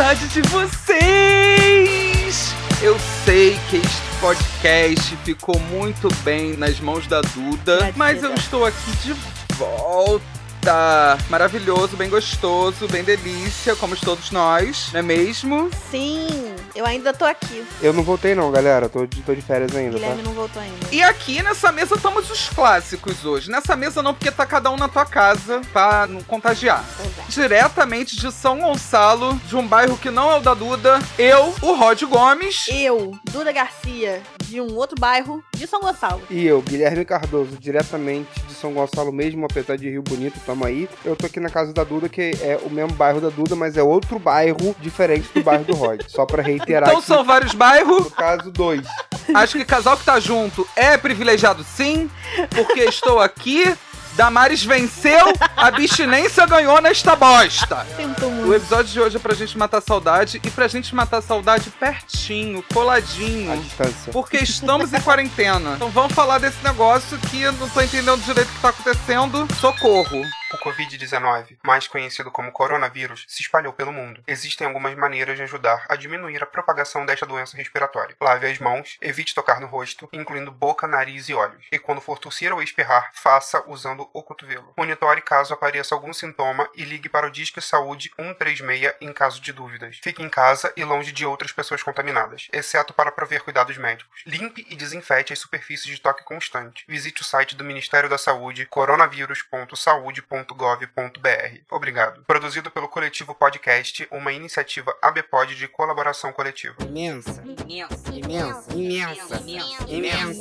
saudade de vocês! Eu sei que este podcast ficou muito bem nas mãos da Duda, mas eu estou aqui de volta maravilhoso, bem gostoso, bem delícia, como todos nós, não é mesmo? Sim, eu ainda tô aqui. Eu não voltei não, galera, tô de, tô de férias ainda, Guilherme tá? não voltou ainda. E aqui nessa mesa estamos os clássicos hoje. Nessa mesa não, porque tá cada um na tua casa pra não contagiar. Pois é. Diretamente de São Gonçalo, de um bairro que não é o da Duda, eu, o Rod Gomes. Eu, Duda Garcia, de um outro bairro de São Gonçalo. E eu, Guilherme Cardoso, diretamente de São Gonçalo mesmo, apesar de Rio Bonito, tamo aí. Eu tô aqui na casa da Duda, que é o mesmo bairro da Duda, mas é outro bairro diferente do bairro do Rod. Só pra reiterar Então aqui, são vários bairros. no caso, dois. Acho que casal que tá junto é privilegiado sim, porque estou aqui. Damares venceu, a abstinência ganhou nesta bosta. Sinto O episódio de hoje é pra gente matar a saudade e pra gente matar a saudade pertinho, coladinho. A distância. Porque estamos em quarentena. Então vamos falar desse negócio que eu não tô entendendo direito o que tá acontecendo. Socorro. O Covid-19, mais conhecido como coronavírus, se espalhou pelo mundo. Existem algumas maneiras de ajudar a diminuir a propagação desta doença respiratória. Lave as mãos, evite tocar no rosto, incluindo boca, nariz e olhos. E quando for tossir ou espirrar, faça usando o cotovelo. Monitore caso apareça algum sintoma e ligue para o Disque Saúde 136 em caso de dúvidas. Fique em casa e longe de outras pessoas contaminadas, exceto para prover cuidados médicos. Limpe e desinfete as superfícies de toque constante. Visite o site do Ministério da Saúde, coronavírus.saude.gov.br. Obrigado. Produzido pelo Coletivo Podcast, uma iniciativa ABPOD de colaboração coletiva. imensa, imensa, imensa, imensa, imensa, imensa,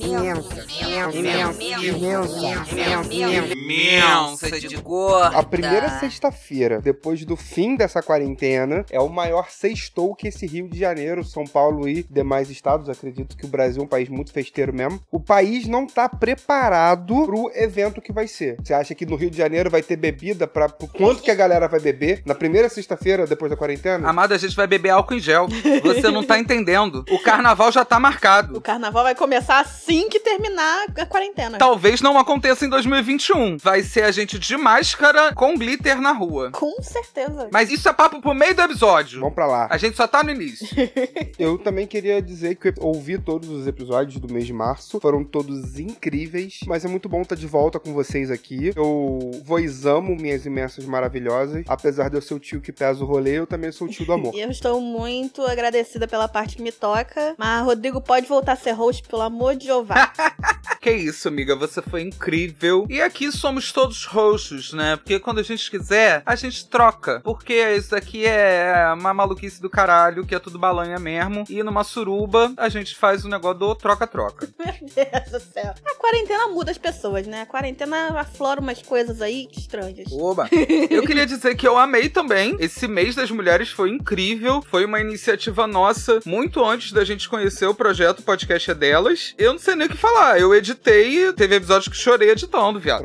imensa, imensa, Imensa de gorda. A primeira sexta-feira, depois do fim dessa quarentena, é o maior sextou que esse Rio de Janeiro, São Paulo e demais estados. Acredito que o Brasil é um país muito festeiro mesmo. O país não tá preparado pro evento que vai ser. Você acha que no Rio de Janeiro vai ter bebida para quanto que a galera vai beber na primeira sexta-feira depois da quarentena? Amada, a gente vai beber álcool em gel. Você não tá entendendo. O carnaval já tá O marcado. carnaval vai começar assim que terminar a quarentena. Talvez não aconteça em 2021. Vai ser a gente de máscara com glitter na rua. Com certeza. Mas isso é papo pro meio do episódio. Vamos pra lá. A gente só tá no início. Eu também queria dizer que eu ouvi todos os episódios do mês de março, foram todos incríveis, mas é muito bom estar de volta com vocês aqui. Eu vos amo, minhas imensas maravilhosas. Apesar de eu ser o tio que pesa o rolê, eu também sou o tio do amor. E eu estou muito agradecida pela parte que me toca. Mas Rodrigo pode voltar a ser host, pelo amor de Jeová. Que isso, amiga, você foi incrível. E aqui somos todos roxos, né? Porque quando a gente quiser, a gente troca. Porque isso aqui é uma maluquice do caralho, que é tudo balanha mesmo. E numa suruba, a gente faz o negócio do troca-troca. Meu Deus do céu. A quarentena muda as pessoas, né? A quarentena aflora umas coisas aí estranhas. Oba! Eu queria dizer que eu amei também. Esse mês das mulheres foi incrível. Foi uma iniciativa nossa, muito antes da gente conhecer o projeto Podcast é Delas. Eu não sei nem o que falar. Eu editei, teve episódios que chorei editando, viado.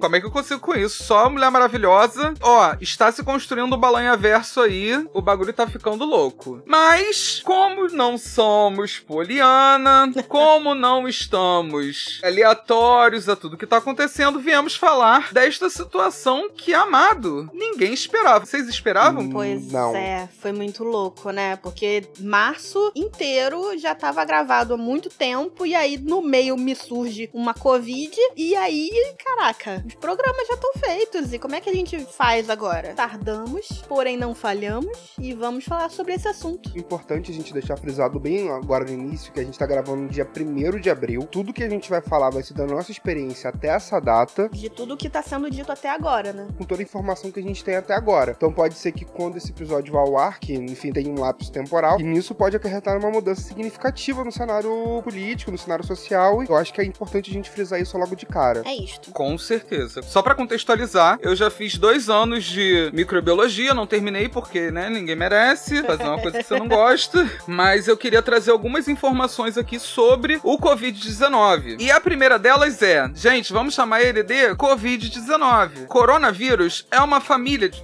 Como é que eu consigo com isso? Só mulher maravilhosa. Ó, está se construindo um balanha verso aí. O bagulho tá ficando louco. Mas, como não somos poliana, como não estamos aleatórios a tudo que tá acontecendo, viemos falar desta situação que, amado, ninguém esperava. Vocês esperavam? Pois Não. é, foi muito louco, né? Porque março inteiro já tava gravado há muito tempo, e aí no meio me surge uma Covid, e aí, caraca, os programas já estão feitos, e como é que a gente faz agora? Tardamos, porém não falhamos, e vamos falar sobre esse assunto. Importante a gente deixar frisado bem agora no início que a gente tá gravando no dia 1 de abril. Tudo que a gente vai falar vai ser da nossa experiência até essa data, De tudo que tá sendo dito até agora, né? com toda a informação que a gente tem até agora. Então pode ser que quando esse episódio vá ao ar, que enfim tem um lapso temporal, e nisso pode acarretar uma mudança significativa no cenário político, no cenário social. E eu acho que é importante a gente frisar isso logo de cara. É isto. Com certeza. Só pra contextualizar, eu já fiz dois anos de microbiologia, não terminei porque, né, ninguém merece fazer uma coisa que você não gosta. Mas eu queria trazer algumas informações aqui sobre o Covid-19. E a primeira delas é, gente, vamos chamar ele de Covid-19. Coronavírus é uma família de.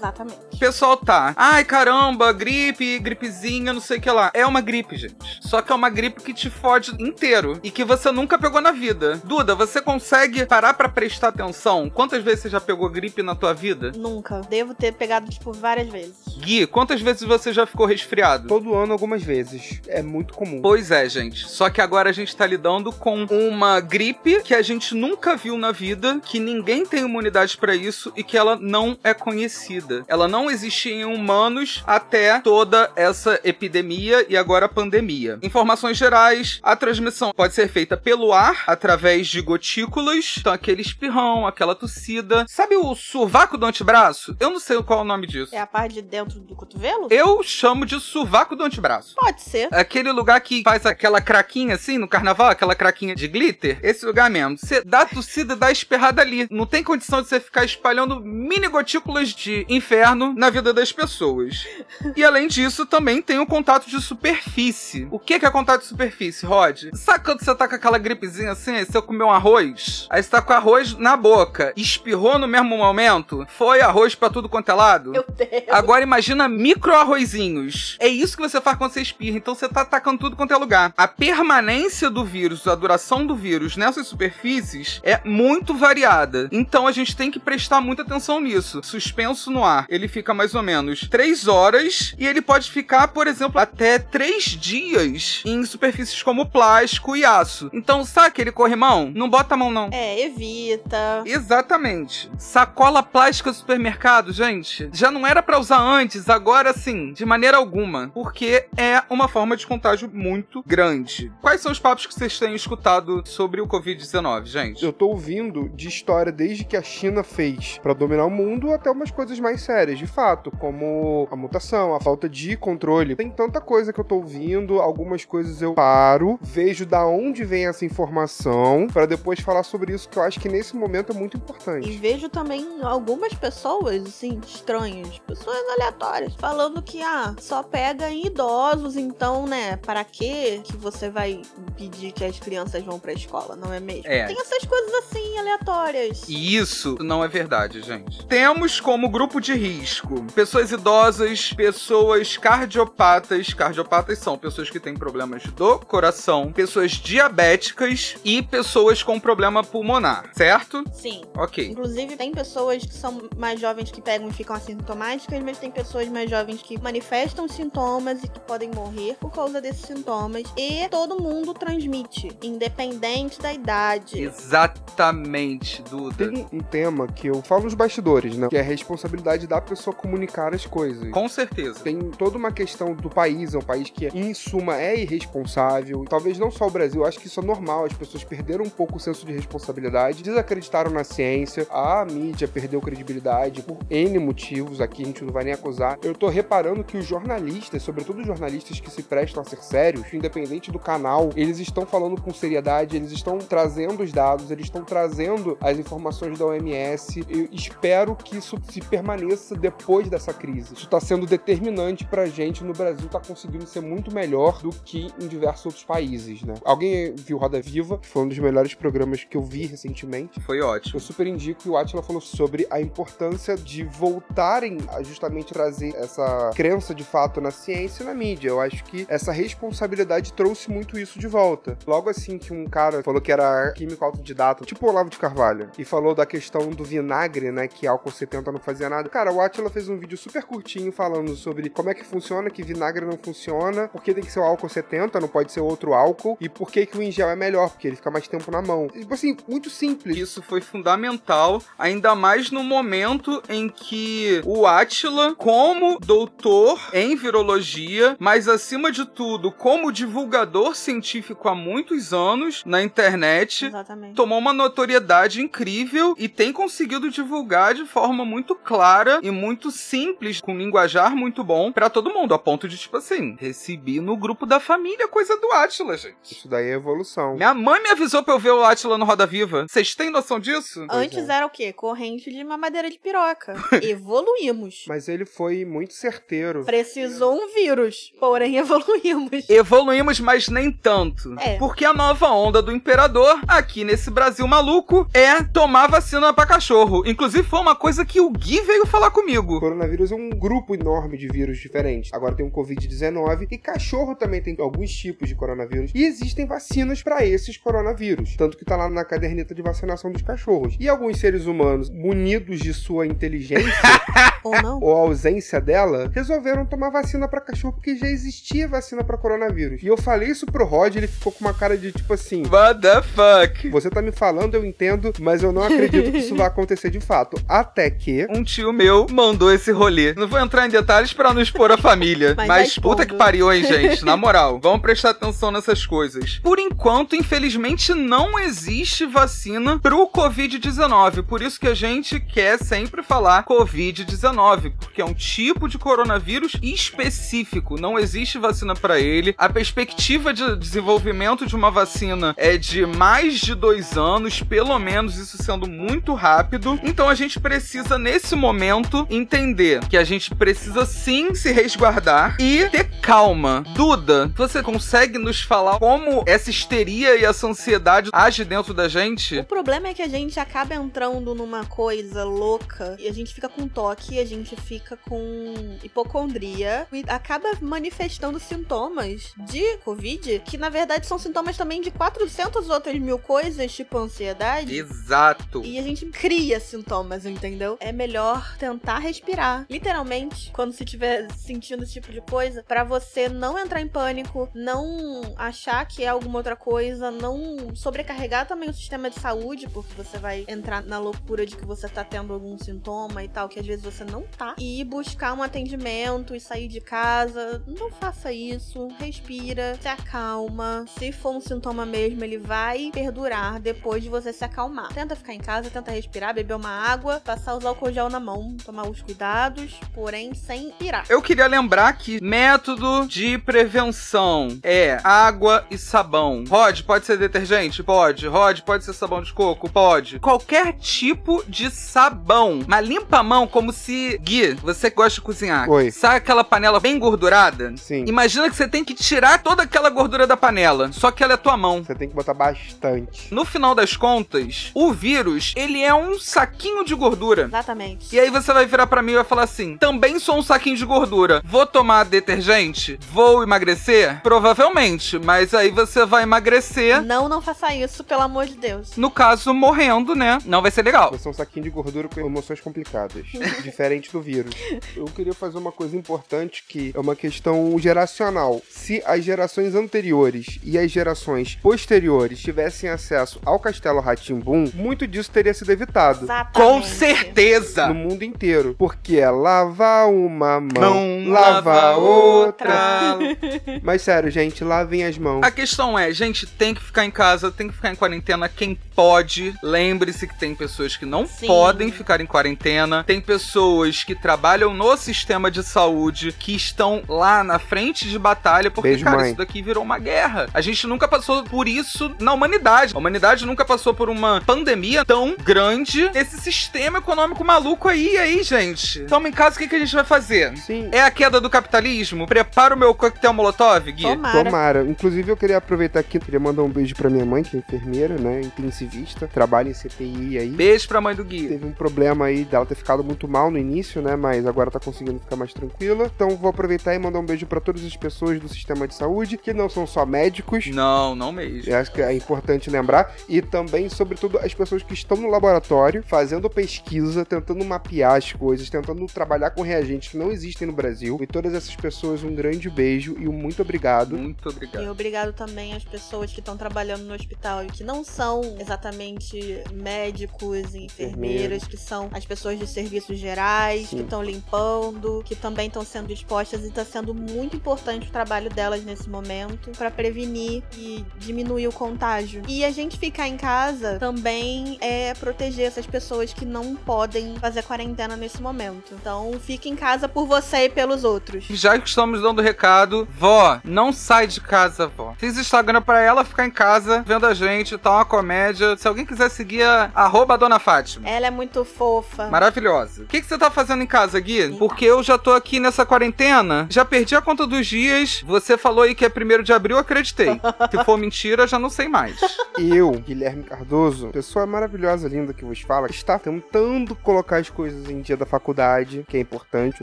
Exatamente. O pessoal tá, ai caramba, gripe, gripezinha, não sei o que lá. É uma gripe, gente. Só que é uma gripe que te fode inteiro e que você nunca pegou na vida. Duda, você consegue parar pra prestar atenção? Quantas vezes você já pegou gripe na tua vida? Nunca. Devo ter pegado, tipo, várias vezes. Gui, quantas vezes você já ficou resfriado? Todo ano, algumas vezes. É muito comum. Pois é, gente. Só que agora a gente tá lidando com uma gripe que a gente nunca viu na vida, que ninguém tem imunidade pra isso e que ela não é conhecida. Ela não existia em humanos até toda essa epidemia e agora a pandemia. Informações gerais: a transmissão pode ser feita pelo ar, através de gotículas, então aquele espirrão, aquela tossida. Sabe o sovaco do antebraço? Eu não sei qual é o nome disso. É a parte de dentro do cotovelo? Eu chamo de sovaco do antebraço. Pode ser. Aquele lugar que faz aquela craquinha assim no carnaval, aquela craquinha de glitter, esse lugar mesmo. Você dá tossida, dá a esperrada ali. Não tem condição de você ficar espalhando mini gotículas de inferno na vida das pessoas. E além disso, também tem o contato de superfície. O que que é contato de superfície, Rod? Sabe quando você tá com aquela gripezinha assim, aí você comeu um arroz? Aí você tá com arroz na boca, espirrou no mesmo momento, foi arroz pra tudo quanto é lado? Meu Deus. Agora imagina micro arrozinhos. É isso que você faz quando você espirra. Então você tá atacando tudo quanto é lugar. A permanência do vírus, a duração do vírus nessas superfícies é muito variada. Então a gente tem que prestar muita atenção nisso. Suspenso no ar, ele fica mais ou menos 3 horas e ele pode ficar, por exemplo, até 3 dias em superfícies como plástico e aço. Então, sabe aquele corrimão? Não bota a mão não. É, evita. Exatamente. Sacola plástica do supermercado, gente, já não era pra usar antes, agora sim, de maneira alguma, porque é uma forma de contágio muito grande. Quais são os papos que vocês têm escutado sobre o COVID-19, gente? Eu tô ouvindo de história desde que a China fez pra dominar o mundo até umas coisas mais sérias, de fato, como a mutação, a falta de controle. Tem tanta coisa que eu tô ouvindo, algumas coisas eu paro, vejo da onde vem essa informação pra depois falar sobre isso, que eu acho que nesse momento é muito E importante. vejo também algumas pessoas, assim, estranhas, pessoas aleatórias, falando que, ah, só pega em idosos, então, né, para que que você vai pedir que as crianças vão pra escola, não é mesmo? É. Tem essas coisas assim, aleatórias. E isso não é verdade, gente. Temos como grupo de risco pessoas idosas, pessoas cardiopatas. Cardiopatas são pessoas que têm problemas do coração, pessoas diabéticas e pessoas com problema pulmonar, certo? Sim. Ok. Inclusive, tem pessoas que são mais jovens que pegam e ficam assintomáticas, mas tem pessoas mais jovens que manifestam sintomas e que podem morrer por causa desses sintomas. E todo mundo transmite, independente da idade. Exatamente, Duda. Tem um tema que eu falo nos bastidores, né? Que é a responsabilidade da pessoa comunicar as coisas. Com certeza. Tem toda uma questão do país, é um país que, em suma, é irresponsável. Talvez não só o Brasil, acho que isso é normal. As pessoas perderam um pouco o senso de responsabilidade, desacreditaram na ciência, a mídia perdeu credibilidade por N motivos, aqui a gente não vai nem acusar. Eu tô reparando que os jornalistas, sobretudo os jornalistas que se prestam a ser sérios, independente do canal, eles estão falando com seriedade, eles estão trazendo os dados, eles estão trazendo as informações da OMS. Eu espero que isso se permaneça depois dessa crise. Isso está sendo determinante pra gente no Brasil tá conseguindo ser muito melhor do que em diversos outros países, né? Alguém viu Roda Viva? que Foi um dos melhores programas que eu vi recentemente. Foi ótimo. Eu super indico que o Atila falou sobre a importância de voltarem a justamente trazer essa crença de fato na ciência e na mídia. Eu acho que essa responsabilidade trouxe muito isso de volta. Logo assim que um cara falou que era químico autodidata, tipo o Olavo de Carvalho, e falou da questão do vinagre, né, que álcool 70 não fazia nada. Cara, o Atila fez um vídeo super curtinho falando sobre como é que funciona, que vinagre não funciona, por que tem que ser o álcool 70, não pode ser outro álcool, e por que que o em gel é melhor, porque ele fica mais tempo na mão. Tipo assim, muito simples. Isso foi fundamental, ainda mais no momento em que o Átila, como doutor em virologia, mas acima de tudo, como divulgador científico há muitos anos na internet, Exatamente. tomou uma notoriedade incrível e tem conseguido divulgar de forma muito clara e muito simples, com linguajar muito bom pra todo mundo, a ponto de tipo assim, recebi no grupo da família coisa do Átila, gente. Isso daí é evolução. Minha mãe me avisou pra eu ver o Átila no Roda Viva. Vocês têm noção disso? Antes era o quê? Corrente de mamadeira de piroca. Evoluímos. Mas ele foi muito certeiro. Precisou um vírus, porém evoluímos. Evoluímos, mas nem tanto. É. Porque a nova onda do imperador, aqui nesse Brasil maluco, é tomar vacina pra cachorro. Inclusive, foi uma coisa que o Gui veio falar comigo. O coronavírus é um grupo enorme de vírus diferentes. Agora tem o Covid-19 e cachorro também tem alguns tipos de coronavírus. E existem vacinas para esses coronavírus. Tanto que tá lá na caderneta de vacinação dos cachorros. E alguns seres humanos, munidos de sua inteligência Ou não? ou ausência dela, resolveram tomar vacina para cachorro porque já existia vacina para coronavírus. E eu falei isso pro Rod, ele ficou com uma cara de tipo assim: What the fuck? você tá me falando, eu entendo, mas eu não acredito que isso vai acontecer de fato. Até que. Um tio meu mandou esse rolê. Não vou entrar em detalhes pra não expor a família. Mas mas puta que pariu, hein, gente? Na moral, vamos prestar atenção nessas coisas. Por enquanto, infelizmente, não existe vacina pro Covid-19. Por isso que a gente quer sempre falar Covid-19, porque é um tipo de coronavírus específico. Não existe vacina pra ele. A perspectiva de desenvolvimento de uma vacina é de mais de dois anos, pelo menos isso sendo muito rápido. Então a gente precisa, nesse momento, entender que a gente precisa sim se resguardar e ter calma. Duda, você consegue nos falar como essa histeria e essa ansiedade age dentro da gente? O problema é que a gente acaba entrando numa coisa louca e a gente fica com toque, a gente fica com hipocondria e acaba manifestando sintomas de Covid que na verdade são sintomas também de 400 outras mil coisas, tipo ansiedade. Exato. E a gente cria sintomas, entendeu? É melhor tentar respirar. Literalmente, quando você estiver sentindo esse tipo de coisa, pra você não entrar em pânico, não achar que é alguma outra coisa, não sobrecarregar também o sistema de saúde, porque você vai entrar na loucura de que você tá tendo algum sintoma e tal, que às vezes você não tá. E buscar um atendimento e sair de casa. Não faça isso. Respira, se acalma. Se for um sintoma mesmo, ele vai perdurar depois de você se acalmar. Tenta ficar em casa, tenta respirar, beber uma água, passar os álcool gel na mão, tomar os cuidados, porém sem pirar. Eu queria lembrar que método de prevenção é água e sabão. Rod, pode ser detergente? Pode. Rod, pode ser sabão de coco? Pode. Qualquer tipo de sabão. Mas limpa a mão como se. Gui, você que gosta de cozinhar. Oi. Sabe aquela panela bem gordurada? Sim. Imagina que você tem que tirar toda aquela gordura da panela. Só que ela é tua mão. Você tem que botar bastante. No final das contas, o vírus, ele é um saquinho de gordura. Exatamente. E aí você vai virar pra mim e vai falar assim: também sou um saquinho de gordura. Vou tomar detergente? Vou emagrecer? Provavelmente, mas aí você vai emagrecer. Não, não faça isso, pelo amor de Deus. No caso, morrendo, né? Não vai ser legal. Você é um saquinho de gordura com emoções complicadas. diferente do vírus. Eu queria fazer uma coisa importante que é uma questão geracional. Se as gerações anteriores e as gerações posteriores tivessem acesso ao Castelo Ratimbum, muito disso teria sido evitado. Exatamente. Com certeza! No mundo inteiro. Porque é lavar uma mão, Mão lava outra. Mas sério, gente, lavem as mãos. A questão é, gente, tem que ficar em casa, tem que ficar em quarentena quem pode. Lembre-se que tem pessoas que não Sim. podem ficar em quarentena, tem pessoas que trabalham no sistema de saúde que estão lá na frente de batalha, porque, Beijo, cara, mãe. isso daqui virou uma guerra. A gente nunca passou por isso na humanidade. A humanidade nunca passou por uma pandemia tão grande nesse sistema econômico maluco aí, aí, gente. Toma em casa, o que, que a gente vai fazer? Sim. É a queda do capitalismo? Prepara o meu coquetel molotov, Gui? Tomara. Tomara. Inclusive, eu queria aproveitar aqui, queria mandar um beijo pra minha mãe, que é enfermeira, né? Intensivista, trabalha em CPI aí. Beijo pra mãe do Gui. Teve um problema aí dela ter ficado muito mal no início, né? Mas agora tá conseguindo ficar mais tranquila. Então vou aproveitar e mandar um beijo pra todas as pessoas do sistema de saúde, que não são só médicos. Não, não mesmo. Eu acho que é importante lembrar. E também, sobretudo, as pessoas que estão no laboratório, fazendo pesquisa, tentando mapear as coisas, tentando trabalhar com reagentes que não existem no Brasil. E todas essas pessoas, um grande beijo e um muito obrigado. Muito obrigado. E obrigado também às pessoas que estão trabalhando no hospital e que não são exatamente médicos e enfermeiras, que são as pessoas de serviços gerais, Sim. que estão limpando, que também estão sendo expostas e está sendo muito importante o trabalho delas nesse momento para prevenir e diminuir o contágio. E a gente ficar em casa também é proteger essas pessoas que não podem fazer quarentena nesse momento. Então, fique em casa por você e pelos outros. Já que estamos dando recado, vó, não sai de casa, vó. Fiz Instagram pra ela ficar em casa vendo a gente, tá uma comédia. Se alguém quiser seguir, a arroba Dona Fátima. Ela é muito fofa. Maravilhosa. O que, que você tá fazendo em casa, Gui? Porque eu já tô aqui nessa quarentena, já perdi a conta dos dias. Você falou aí que é primeiro de abril, eu acreditei. Se for mentira, já não sei mais. Eu, Guilherme Cardoso, pessoa maravilhosa, linda que vos fala, está tentando colocar as coisas em dia da faculdade, que é importante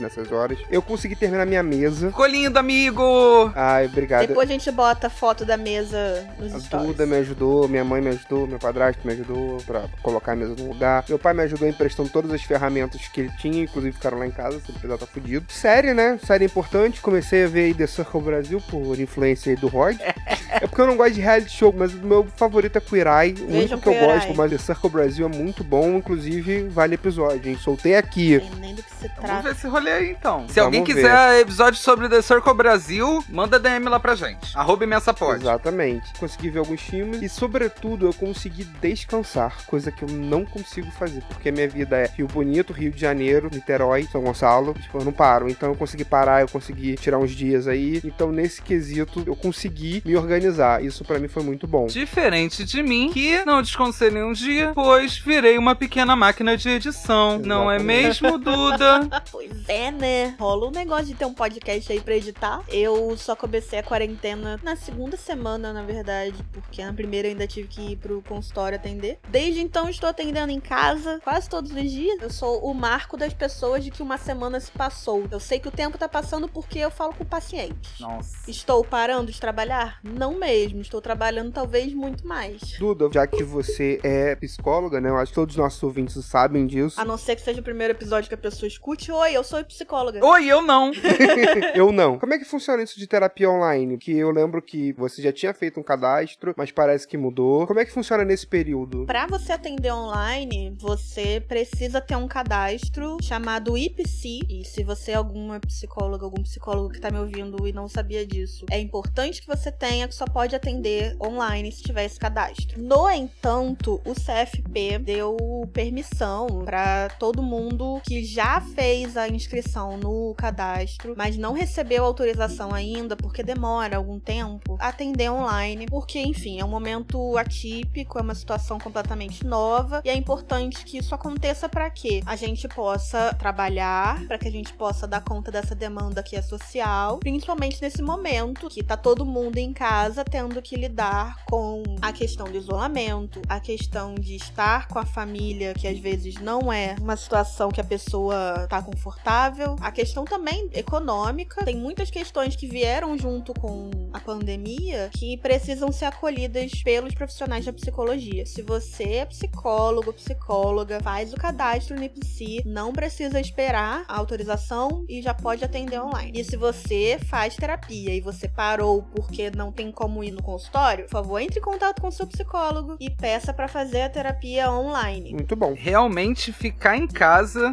nessas horas. Eu consegui terminar minha mesa. Ficou lindo, amigo! Ai, obrigado. Depois a gente bota a foto da mesa nos A stories. Duda me ajudou, minha mãe me ajudou, meu padrasto me ajudou pra colocar a mesa no lugar. Meu pai me ajudou emprestando todas as ferramentas que ele tinha, inclusive ficaram lá em casa, se ele precisar tá fudido. Série, né? Série importante. Comecei a ver aí The Circle Brasil por influência aí do Rod. é porque eu não gosto de reality show, mas o meu favorito é Queer Eye. O único que eu gosto, Eye. mas The Circle Brasil é muito bom, inclusive vale episódio, hein? Soltei aqui. Do que se Vamos trata. ver esse rolê aí, então. Se Vamos alguém ver. quiser episódio sobre The Circle Brasil, manda DM lá pra gente. Arroba imensa pode. Exatamente. Consegui ver alguns filmes e, sobretudo, eu consegui descansar, coisa que eu não consigo fazer, porque a minha vida é Rio Bonito, Rio de Janeiro, Niterói, São Gonçalo. Tipo, eu não paro. Então eu consegui parar, eu consegui tirar uns dias aí. Então, nesse quesito, eu consegui me organizar. Isso pra mim foi muito bom. Diferente de mim, que não desconselhei um dia, pois virei uma pequena máquina de edição. Não é Exatamente. mesmo, Duda? Pois é, né? Rola um negócio de ter um podcast aí pra editar. Eu só comecei a quarentena na segunda semana, na verdade, porque na primeira eu ainda tive que ir pro consultório atender. Desde então estou atendendo em casa quase todos os dias. Eu sou o marco das pessoas de que uma semana se passou. Eu sei que o tempo tá passando porque eu falo com pacientes. Nossa. Estou parando de trabalhar? Não mesmo. Estou trabalhando talvez muito mais. Duda, já que você é psicóloga, né? Eu acho que todos os nossos ouvintes sabem disso. A não ser que seja o primeiro episódio que a pessoa escute. Oi, eu sou psicóloga. Oi, eu não. eu não. Como é que funciona isso de terapia online? Que eu lembro que você já tinha feito um cadastro, mas parece que mudou. Como é que funciona nesse período? Para você atender online, você precisa ter um cadastro chamado IPC. E se você é alguma psicóloga, algum psicólogo que tá me ouvindo e não sabia disso, é importante que você tenha, que só pode atender online se tiver esse cadastro. No entanto, o CFP deu permissão para todo mundo que já fez a inscrição no cadastro, mas não recebeu autorização ainda, porque demora algum tempo, atender online, porque, enfim, é um momento atípico, é uma situação completamente nova e é importante que isso aconteça para que a gente possa trabalhar, para que a gente possa dar conta dessa demanda que é social, principalmente nesse momento que tá todo mundo em casa tendo que lidar com a questão do isolamento, a questão de estar com a família, que às vezes não é uma situação que a pessoa tá confortável, a questão também econômica, tem muitas questões que vieram junto com a pandemia que precisam ser acolhidas pelos profissionais da psicologia. Se você é psicólogo, psicóloga, faz o cadastro no IPSI, não precisa esperar a autorização e já pode atender online. E se você faz terapia e você parou porque não tem como ir no consultório, por favor, entre em contato com seu psicólogo e peça para fazer a terapia online. Muito bom. Realmente ficar em casa,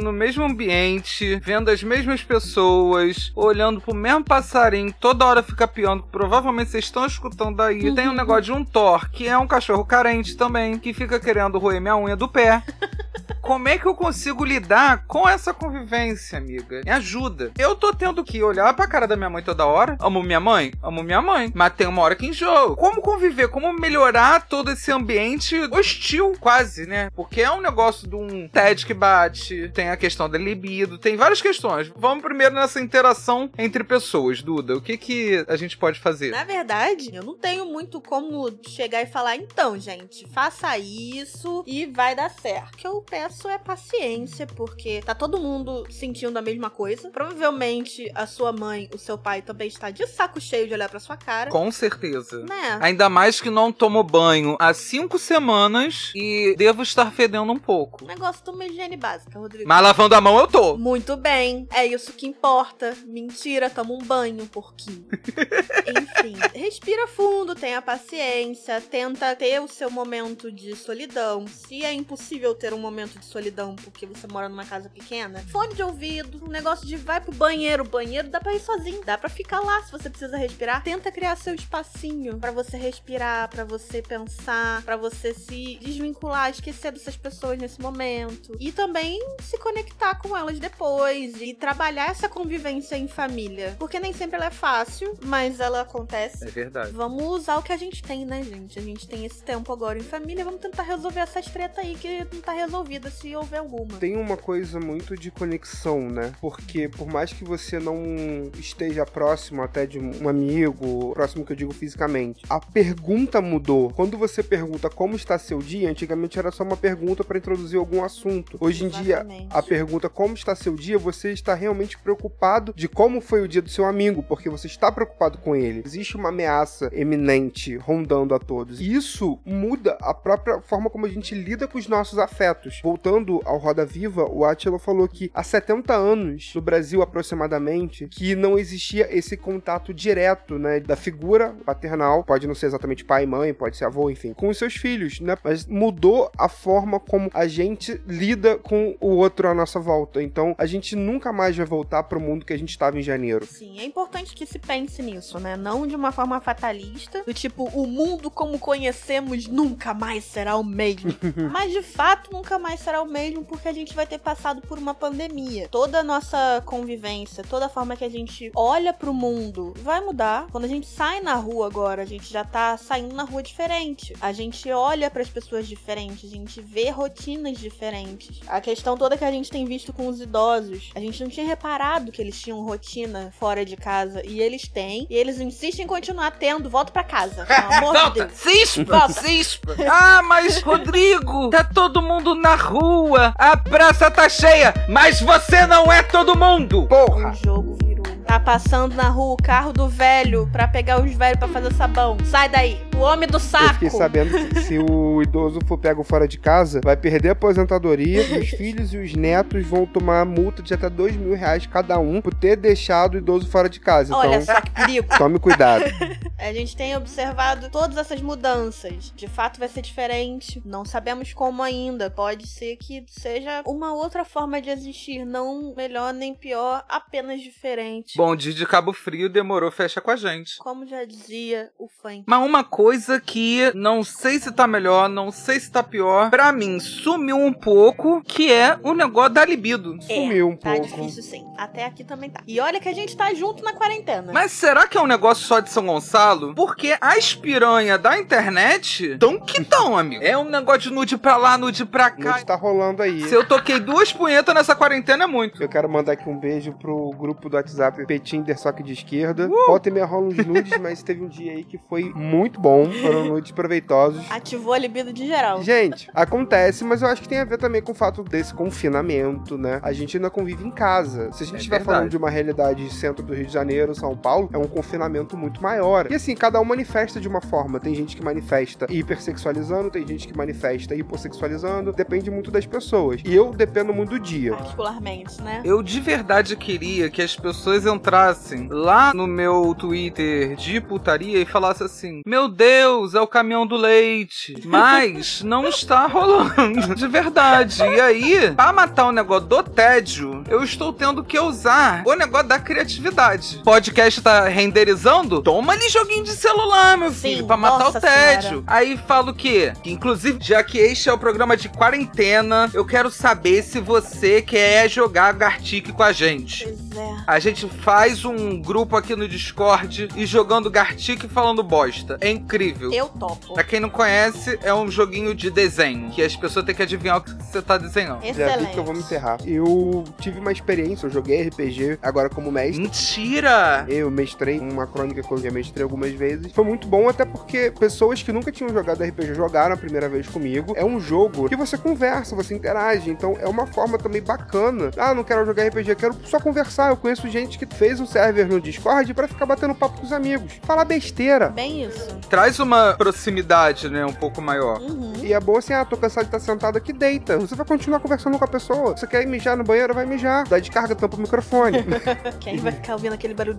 no mesmo ambiente, vendo as mesmas pessoas, olhando pro mesmo passarinho, toda hora fica piando, provavelmente vocês estão escutando aí. Tem um negócio de um Thor, que é um cachorro carente também, que fica querendo roer minha unha do pé. Como é que eu consigo lidar com essa convivência, amiga? Me ajuda. Eu tô tendo que olhar pra cara da minha mãe toda hora. Amo minha mãe? Amo minha mãe. Mas tem uma hora que enjoo. Como conviver? Como melhorar todo esse ambiente hostil, quase, né? Porque é um negócio de um TED que bate, tem a questão da libido, tem várias questões. Vamos primeiro nessa interação entre pessoas, Duda. O que que a gente pode fazer? Na verdade, eu não tenho muito como chegar e falar, então, gente, faça isso e vai dar certo. O que eu peço é paciência, porque tá todo mundo sentindo a mesma coisa. Provavelmente a sua mãe, o seu pai também está de saco cheio de olhar pra sua cara. Com certeza. Né? Ainda mais que não tomo banho há cinco semanas e devo estar fedendo um pouco. O negócio de uma higiene básica, Rodrigo. Mas lavando a mão eu tô. Muito bem, é isso que importa. Mentira, toma um banho, porquinho. Enfim, respira fundo, tenha paciência, tenta ter o seu momento de solidão. Se é impossível ter um momento de solidão porque você mora numa casa pequena, fone de ouvido, um negócio de vai pro banheiro. Banheiro dá pra ir sozinho, dá pra ficar lá se você precisa respirar. Tenta criar seu espacinho pra você respirar, pra você pensar, pra você se desvincular, esquecer dessas pessoas nesse momento. E também se conectar com elas depois e trabalhar essa convivência em família. Porque nem sempre ela é fácil, mas ela acontece. É verdade. Vamos usar o que a gente tem, né, gente? A gente tem esse tempo agora em família, vamos tentar resolver essas treta aí que não tá resolvida, se houver alguma. Tem uma coisa muito de conexão, né? Porque por mais que você não esteja próximo até de um amigo, próximo que eu digo fisicamente, a pergunta mudou. Quando você pergunta como está seu dia, antigamente era só uma pergunta para introduzir algum assunto. Hoje em dia, Exatamente. a pergunta como está seu dia, você está realmente preocupado de como foi o dia do seu amigo, porque você está preocupado com ele. Existe uma ameaça eminente rondando a todos. E isso muda a própria forma como a gente lida com os nossos afetos. Voltando ao Roda Viva, o Attila falou que há 70 anos, no Brasil aproximadamente, que não existia esse contato direto, né, da figura paternal, pode não ser exatamente pai, mãe, pode ser avô, enfim, com os seus filhos, né? Mas mudou a forma como a gente lida com o outro à nossa volta. Então, a gente nunca mais vai voltar pro mundo que a gente estava em janeiro. Sim, é importante que se pense nisso, né? Não de uma forma fatalista, do tipo, o mundo como conhecemos nunca mais será o mesmo. Mas de fato nunca mais será o mesmo porque a gente vai ter passado por uma pandemia. Toda a nossa convivência, toda a forma que a gente olha pro mundo vai mudar. Quando a gente sai na rua agora, a gente já tá saindo na rua diferente. A gente olha pras pessoas diferentes, a gente vê rotinas diferentes. A questão toda que a gente tem visto com os idosos, a gente não tinha reparado que eles tinham rotina fora de casa e eles têm, e eles insistem em continuar tendo. Volta pra casa, pelo amor de Volta! Deus. Cispa! Volta. Cispa! Ah, mas Rodrigo, tá todo mundo na rua, a praça tá cheia, mas você não é todo mundo! Porra! O jogo. Tá passando na rua o carro do velho pra pegar os velhos pra fazer sabão. Sai daí. O homem do Eu saco. fiquei sabendo que se o idoso for pego fora de casa, vai perder a aposentadoria e os filhos e os netos vão tomar multa de até dois mil reais cada um por ter deixado o idoso fora de casa. Olha Então, só que perigo. tome cuidado. A gente tem observado todas essas mudanças. De fato vai ser diferente. Não sabemos como ainda. Pode ser que seja uma outra forma de existir. Não melhor nem pior, apenas diferente. Bonde de Cabo Frio demorou, fecha com a gente. Como já dizia o funk. Mas uma coisa que não sei se tá melhor, não sei se tá pior, pra mim sumiu um pouco, que é o negócio da libido. Sumiu um Tá pouco. difícil sim. Até aqui também tá. E olha que a gente tá junto na quarentena. Mas será que é um negócio só de São Gonçalo? Porque as piranhas da internet tão que tão, amigo. É um negócio de nude pra lá, nude pra cá. Nude tá rolando aí. Se eu toquei duas punhetas nessa quarentena é muito. Eu quero mandar aqui um beijo pro grupo do WhatsApp Petinder Só que de Esquerda. Volta e meia rola uns nudes, mas teve um dia aí que foi muito bom. Foram nudes proveitosos. Ativou a libido de geral. Gente, acontece, mas eu acho que tem a ver também com o fato desse confinamento, né? A gente ainda convive em casa. Se a gente É estiver verdade. falando de uma realidade centro do Rio de Janeiro, São Paulo, é um confinamento muito maior. E assim, cada um manifesta de uma forma. Tem gente que manifesta hipersexualizando, tem gente que manifesta hipossexualizando. Depende muito das pessoas. E eu dependo muito do dia. Particularmente, né? Eu de verdade queria que as pessoas entrassem lá no meu Twitter de putaria e falassem assim: Meu Deus, é o caminhão do leite. Mas não está rolando. De verdade. E aí, pra matar o negócio do tédio, eu estou tendo que usar o negócio da criatividade. Podcast tá renderizando? Toma ali joguinho de celular, meu Sim, filho, pra matar o tédio. senhora. Aí falo o quê? Que inclusive, já que este é o programa de quarentena, eu quero saber se você quer jogar Gartic com a gente. Pois é. A gente faz um grupo aqui no Discord e jogando Gartic e falando bosta. É incrível. Eu topo. Pra quem não conhece, é um joguinho de desenho, que as pessoas têm que adivinhar o que você tá desenhando. Já Excelente. vi que eu vou me encerrar. Eu tive uma experiência, eu joguei RPG agora como mestre. Mentira! Eu mestrei uma crônica que eu já mestrei algumas vezes. Foi muito bom, até porque pessoas que nunca tinham jogado RPG jogaram a primeira vez comigo. É um jogo que você conversa, você interage. Então é uma forma também bacana. Ah, não quero jogar RPG, quero só conversar eu conheço gente que fez um server no Discord pra ficar batendo papo com os amigos. Falar besteira. Bem isso. Traz uma proximidade, né? Um pouco maior. Uhum. E é bom assim, ah, tô cansado de estar sentado aqui, deita. Você vai continuar conversando com a pessoa. Você quer ir mijar no banheiro, vai mijar. Dá descarga, tampa o microfone. Quem vai ficar ouvindo aquele barulho?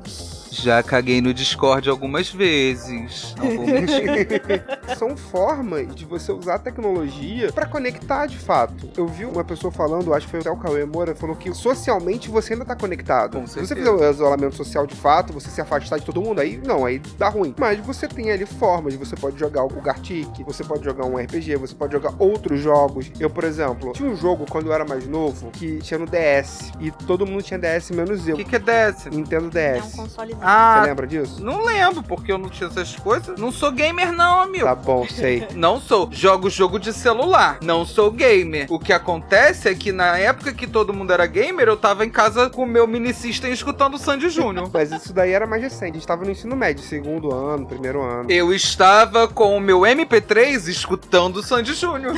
Já caguei no Discord algumas vezes. Não vou mentir. São formas de você usar a tecnologia pra conectar de fato. Eu vi uma pessoa falando, acho que foi até o Cauê Moura, falou que socialmente você ainda tá conectado. Com Se você certeza. fizer o isolamento social de fato, você se afastar de todo mundo, aí não, aí dá ruim. Mas você tem ali formas, você pode jogar o Gartic, você pode jogar um RPG, você pode jogar outros jogos. Eu, por exemplo, tinha um jogo quando eu era mais novo que tinha no DS e todo mundo tinha DS menos O eu. que, que é DS? Nintendo É um DS. consolezinho. Ah, Você lembra disso? não lembro, porque eu não tinha essas coisas. Não sou gamer, não, amigo. Tá bom, sei. Não sou. Jogo jogo de celular. Não sou gamer. O que acontece é que na época que todo mundo era gamer, eu tava em casa com o meu mini system escutando o Sandy Júnior. Mas isso daí era mais recente. A gente tava no ensino médio, segundo ano, primeiro ano. Eu estava com o meu MP3 escutando o Sandy Júnior.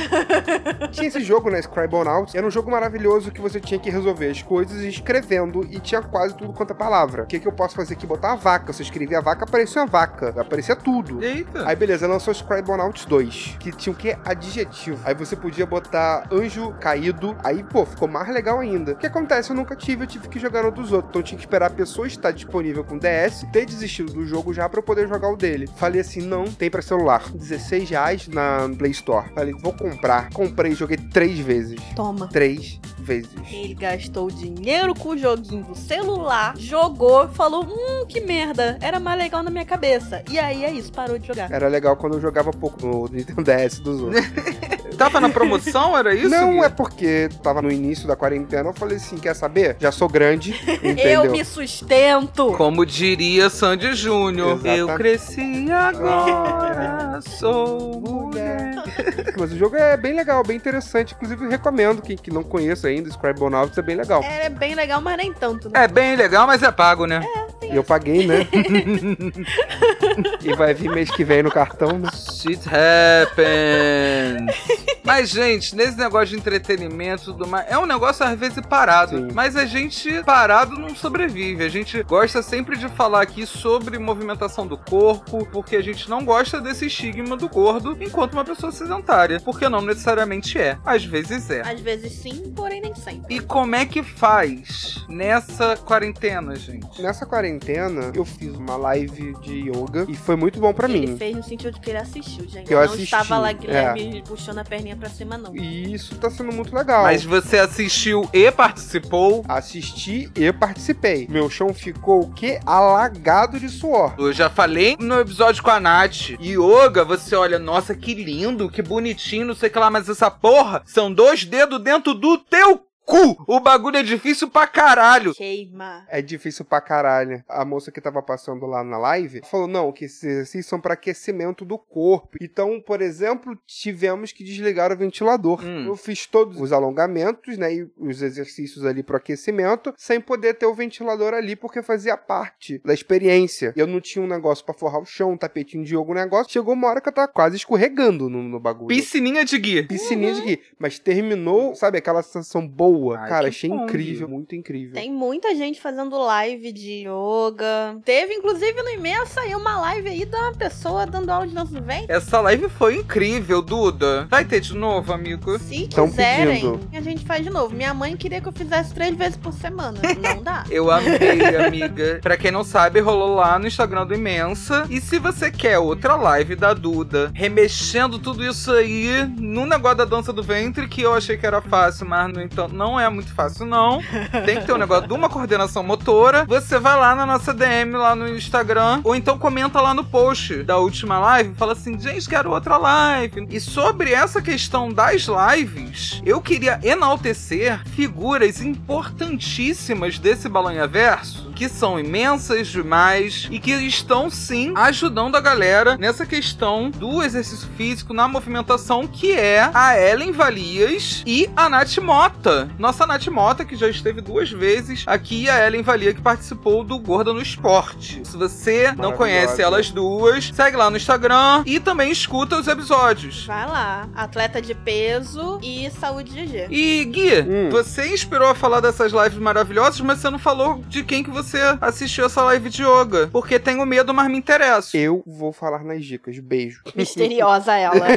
Tinha esse jogo, né? Scribblenauts. Era um jogo maravilhoso que você tinha que resolver as coisas escrevendo e tinha quase tudo quanto é palavra. O que, que eu posso fazer aqui? Botar a vaca. Você escrevia a vaca, aparecia a vaca. Aparecia tudo. Eita. Aí beleza, lançou o Scribblenauts 2, que tinha o que? Adjetivo. Aí você podia botar anjo caído, aí pô, ficou mais legal ainda. O que acontece? Eu nunca tive, eu tive que jogar no dos outros. Então eu tinha que esperar a pessoa estar disponível com DS, ter desistido do jogo já pra eu poder jogar o dele. Falei assim, não, tem pra celular. 16 reais na Play Store. Falei, vou comprar. Comprei, joguei três vezes. Toma. Três vezes. Ele gastou dinheiro com o joguinho do celular, jogou, falou: Hum, que merda, era mais legal na minha cabeça. E aí é isso, parou de jogar. Era legal quando eu jogava pouco no Nintendo DS dos outros. Tava na promoção, era isso? não Gui? é porque tava no início da quarentena, eu falei assim, quer saber? Já sou grande, entendeu? Eu me sustento. Como diria Sandy Júnior, eu cresci agora, sou mulher. Mas o jogo é bem legal, bem interessante. Inclusive, recomendo quem que não conheça ainda, Scribblenauts é bem legal. É bem legal, mas nem tanto, né? É bem legal, mas é pago, né? E eu paguei, né? e vai vir mês que vem no cartão, né? Shit happens. Mas, gente, nesse negócio de entretenimento e tudo mais, é um negócio às vezes parado. Sim. Mas a gente parado não sobrevive. A gente gosta sempre de falar aqui sobre movimentação do corpo, porque a gente não gosta desse estigma do gordo enquanto uma pessoa sedentária. Porque não necessariamente é. Às vezes é. Às vezes sim, porém nem sempre. E como é que faz nessa quarentena, gente? Nessa quarentena, eu fiz uma live de yoga e foi muito bom pra ele mim. fez no sentido de que ele assistiu, gente. Eu não assisti, estava lá, é. Guilherme, puxando a perninha pra cima, não. E isso tá sendo muito legal. Mas você assistiu e participou? Assisti e participei. Meu chão ficou o quê? Alagado de suor. Eu já falei no episódio com a Nath. Yoga, você olha, nossa, que lindo, que bonitinho, não sei o que lá, mas essa porra são dois dedos dentro do teu cu. O bagulho é difícil pra caralho. Queima. É difícil pra caralho. A moça que tava passando lá na live falou: não, que esses exercícios são pra aquecimento do corpo. Então, por exemplo, tivemos que desligar o ventilador. Hum. Eu fiz todos os alongamentos, né? E os exercícios ali pro aquecimento, sem poder ter o ventilador ali, porque fazia parte da experiência. Eu não tinha um negócio pra forrar o chão, um tapetinho de yoga, um negócio. Chegou uma hora que eu tava quase escorregando no, no bagulho. Piscininha de Gui. Piscininha de Gui. Mas terminou, sabe, aquela sensação boa. Ai, Cara, achei bom, incrível, muito incrível. Tem muita gente fazendo live de yoga. Teve, inclusive, no Imensa aí uma live aí de uma pessoa dando aula de dança do ventre. Essa live foi incrível, Duda. Vai ter de novo, amigo? Se Tão quiserem, pedindo. a gente faz de novo. Minha mãe queria que eu fizesse três vezes por semana. Não dá. Eu amei, amiga. Pra quem não sabe, rolou lá no Instagram do Imensa. E se você quer outra live da Duda, remexendo tudo isso aí no negócio da dança do ventre, que eu achei que era fácil, mas no entanto não é muito fácil, não. Tem que ter um negócio de uma coordenação motora. Você vai lá na nossa DM, lá no Instagram, ou então comenta lá no post da última live, fala assim, gente, quero outra live. E sobre essa questão das lives, eu queria enaltecer figuras importantíssimas desse Balanha Verso que são imensas demais e que estão sim ajudando a galera nessa questão do exercício físico, na movimentação, que é a Ellen Valias e a Nath Mota. Nossa Nath Mota, que já esteve duas vezes aqui, e a Ellen Valia, que participou do Gorda no Esporte. Se você não conhece elas duas, segue lá no Instagram e também escuta os episódios. Vai lá. Atleta de peso e saúde GG. E Gui, Hum. você inspirou a falar dessas lives maravilhosas, mas você não falou de quem que você assistiu essa live de yoga. Porque tenho medo, mas me interesso. Eu vou falar nas dicas. Beijo. Misteriosa ela.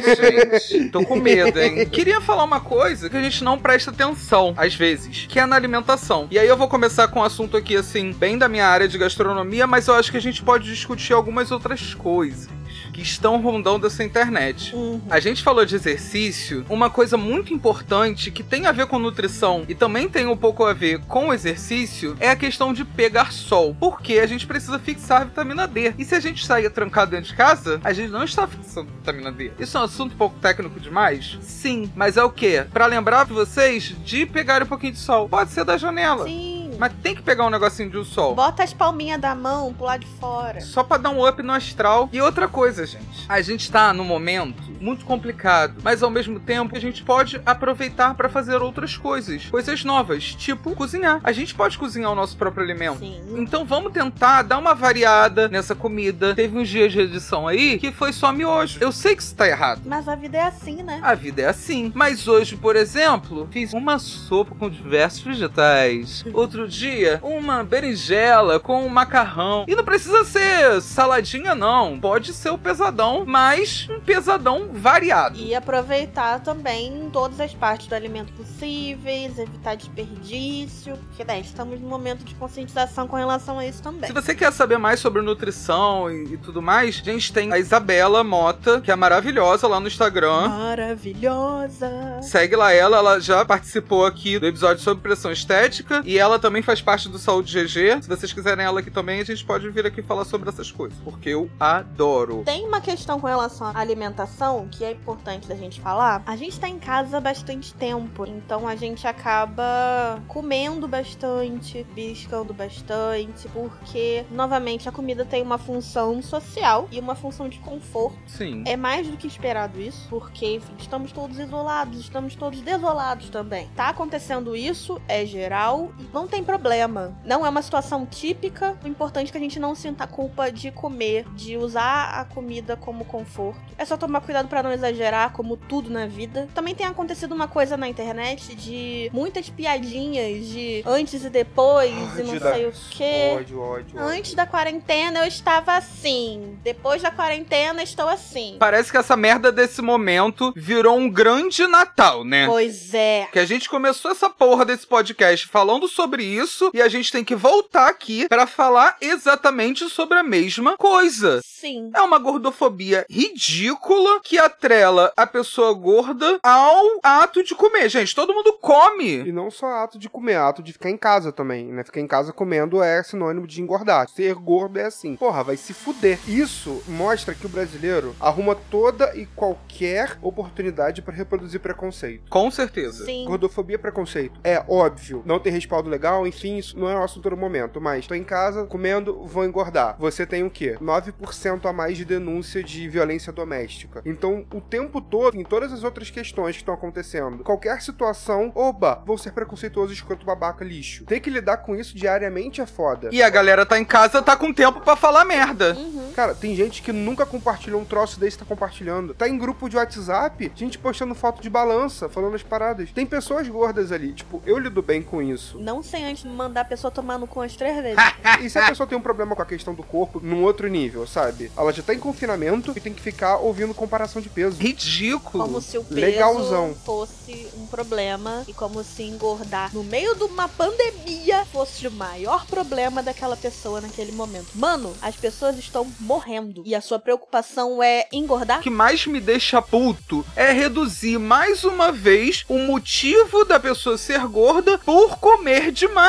Gente, tô com medo, hein? Queria falar uma coisa que a gente não presta atenção, às vezes, que é na alimentação. E aí eu vou começar com um assunto aqui, assim, bem da minha área de gastronomia, mas eu acho que a gente pode discutir algumas outras coisas que estão rondando essa internet. Uhum. A gente falou de exercício, uma coisa muito importante que tem a ver com nutrição e também tem um pouco a ver com o exercício é a questão de pegar sol. Porque a gente precisa fixar a vitamina D. E se a gente sair trancado dentro de casa, a gente não está fixando vitamina D. Isso é um assunto um pouco técnico demais? Sim, mas é o quê? Pra lembrar vocês de pegar um pouquinho de sol. Pode ser da janela. Sim. Mas tem que pegar um negocinho de sol. Bota as palminhas da mão pro lado de fora. Só pra dar um up no astral. E outra coisa, gente. A gente tá num momento muito complicado, mas ao mesmo tempo a gente pode aproveitar pra fazer outras coisas, coisas novas, tipo cozinhar. A gente pode cozinhar o nosso próprio alimento. Sim. Então vamos tentar dar uma variada nessa comida. Teve uns dias de edição aí que foi só miojo. Eu sei que isso tá errado. Mas a vida é assim, né? A vida é assim. Mas hoje, por exemplo, fiz uma sopa com diversos vegetais. Outro dia, uma berinjela com um macarrão. E não precisa ser saladinha, não. Pode ser o pesadão, mas um pesadão variado. E aproveitar também todas as partes do alimento possíveis, evitar desperdício, porque né, estamos num momento de conscientização com relação a isso também. Se você quer saber mais sobre nutrição e, e tudo mais, a gente tem a Isabela Mota, que é maravilhosa lá no Instagram. Maravilhosa! Segue lá ela, ela já participou aqui do episódio sobre pressão estética e ela também faz parte do Saúde GG. Se vocês quiserem ela aqui também, a gente pode vir aqui falar sobre essas coisas, porque eu adoro. Tem uma questão com relação à alimentação que é importante da gente falar. A gente tá em casa há bastante tempo, então a gente acaba comendo bastante, beliscando bastante, porque, novamente, a comida tem uma função social e uma função de conforto. Sim. É mais do que esperado isso, porque enfim, estamos todos isolados, estamos todos desolados também. Tá acontecendo isso, é geral não tem problema. Não é uma situação típica. O importante é que a gente não sinta a culpa de comer, de usar a comida como conforto. É só tomar cuidado pra não exagerar, como tudo na vida. Também tem acontecido uma coisa na internet de muitas piadinhas de antes e depois e não da- sei o quê. Ódio, ódio, ódio. Antes da quarentena eu estava assim. Depois da quarentena estou assim. Parece que essa merda desse momento virou um grande Natal, né? Pois é. Que a gente começou essa porra desse podcast falando sobre isso e a gente tem que voltar aqui pra falar exatamente sobre a mesma coisa. Sim. É uma gordofobia ridícula que atrela a pessoa gorda ao ato de comer. Gente, todo mundo come. E não só ato de comer, ato de ficar em casa também, né? Ficar em casa comendo é sinônimo de engordar. Ser gordo é assim. Porra, vai se fuder. Isso mostra que o brasileiro arruma toda e qualquer oportunidade pra reproduzir preconceito. Com certeza. Sim. Gordofobia é preconceito. É óbvio. Não tem respaldo legal, enfim, isso não é um assunto no momento. Mas tô em casa, comendo, vou engordar. Você tem o quê? 9% a mais de denúncia de violência doméstica. Então, o tempo todo, em todas as outras questões que estão acontecendo, qualquer situação, oba, vou ser preconceituoso, escroto, babaca, lixo. Ter que lidar com isso diariamente é foda. E a galera tá em casa, tá com tempo pra falar merda. Uhum. Cara, tem gente que nunca compartilhou um troço desse, tá compartilhando. Tá em grupo de WhatsApp, gente postando foto de balança, falando as paradas. Tem pessoas gordas ali. Tipo, eu lido bem com isso. Não sem antes mandar a pessoa tomar no cu umas três vezes. E se a pessoa tem um problema com a questão do corpo num outro nível, sabe? Ela já tá em confinamento e tem que ficar ouvindo comparação de peso. Ridículo. Como se o peso Legalzão. fosse um problema e como se engordar no meio de uma pandemia fosse o maior problema daquela pessoa naquele momento. Mano, as pessoas estão morrendo e a sua preocupação é engordar? O que mais me deixa puto é reduzir mais uma vez o motivo da pessoa ser gorda por comer demais.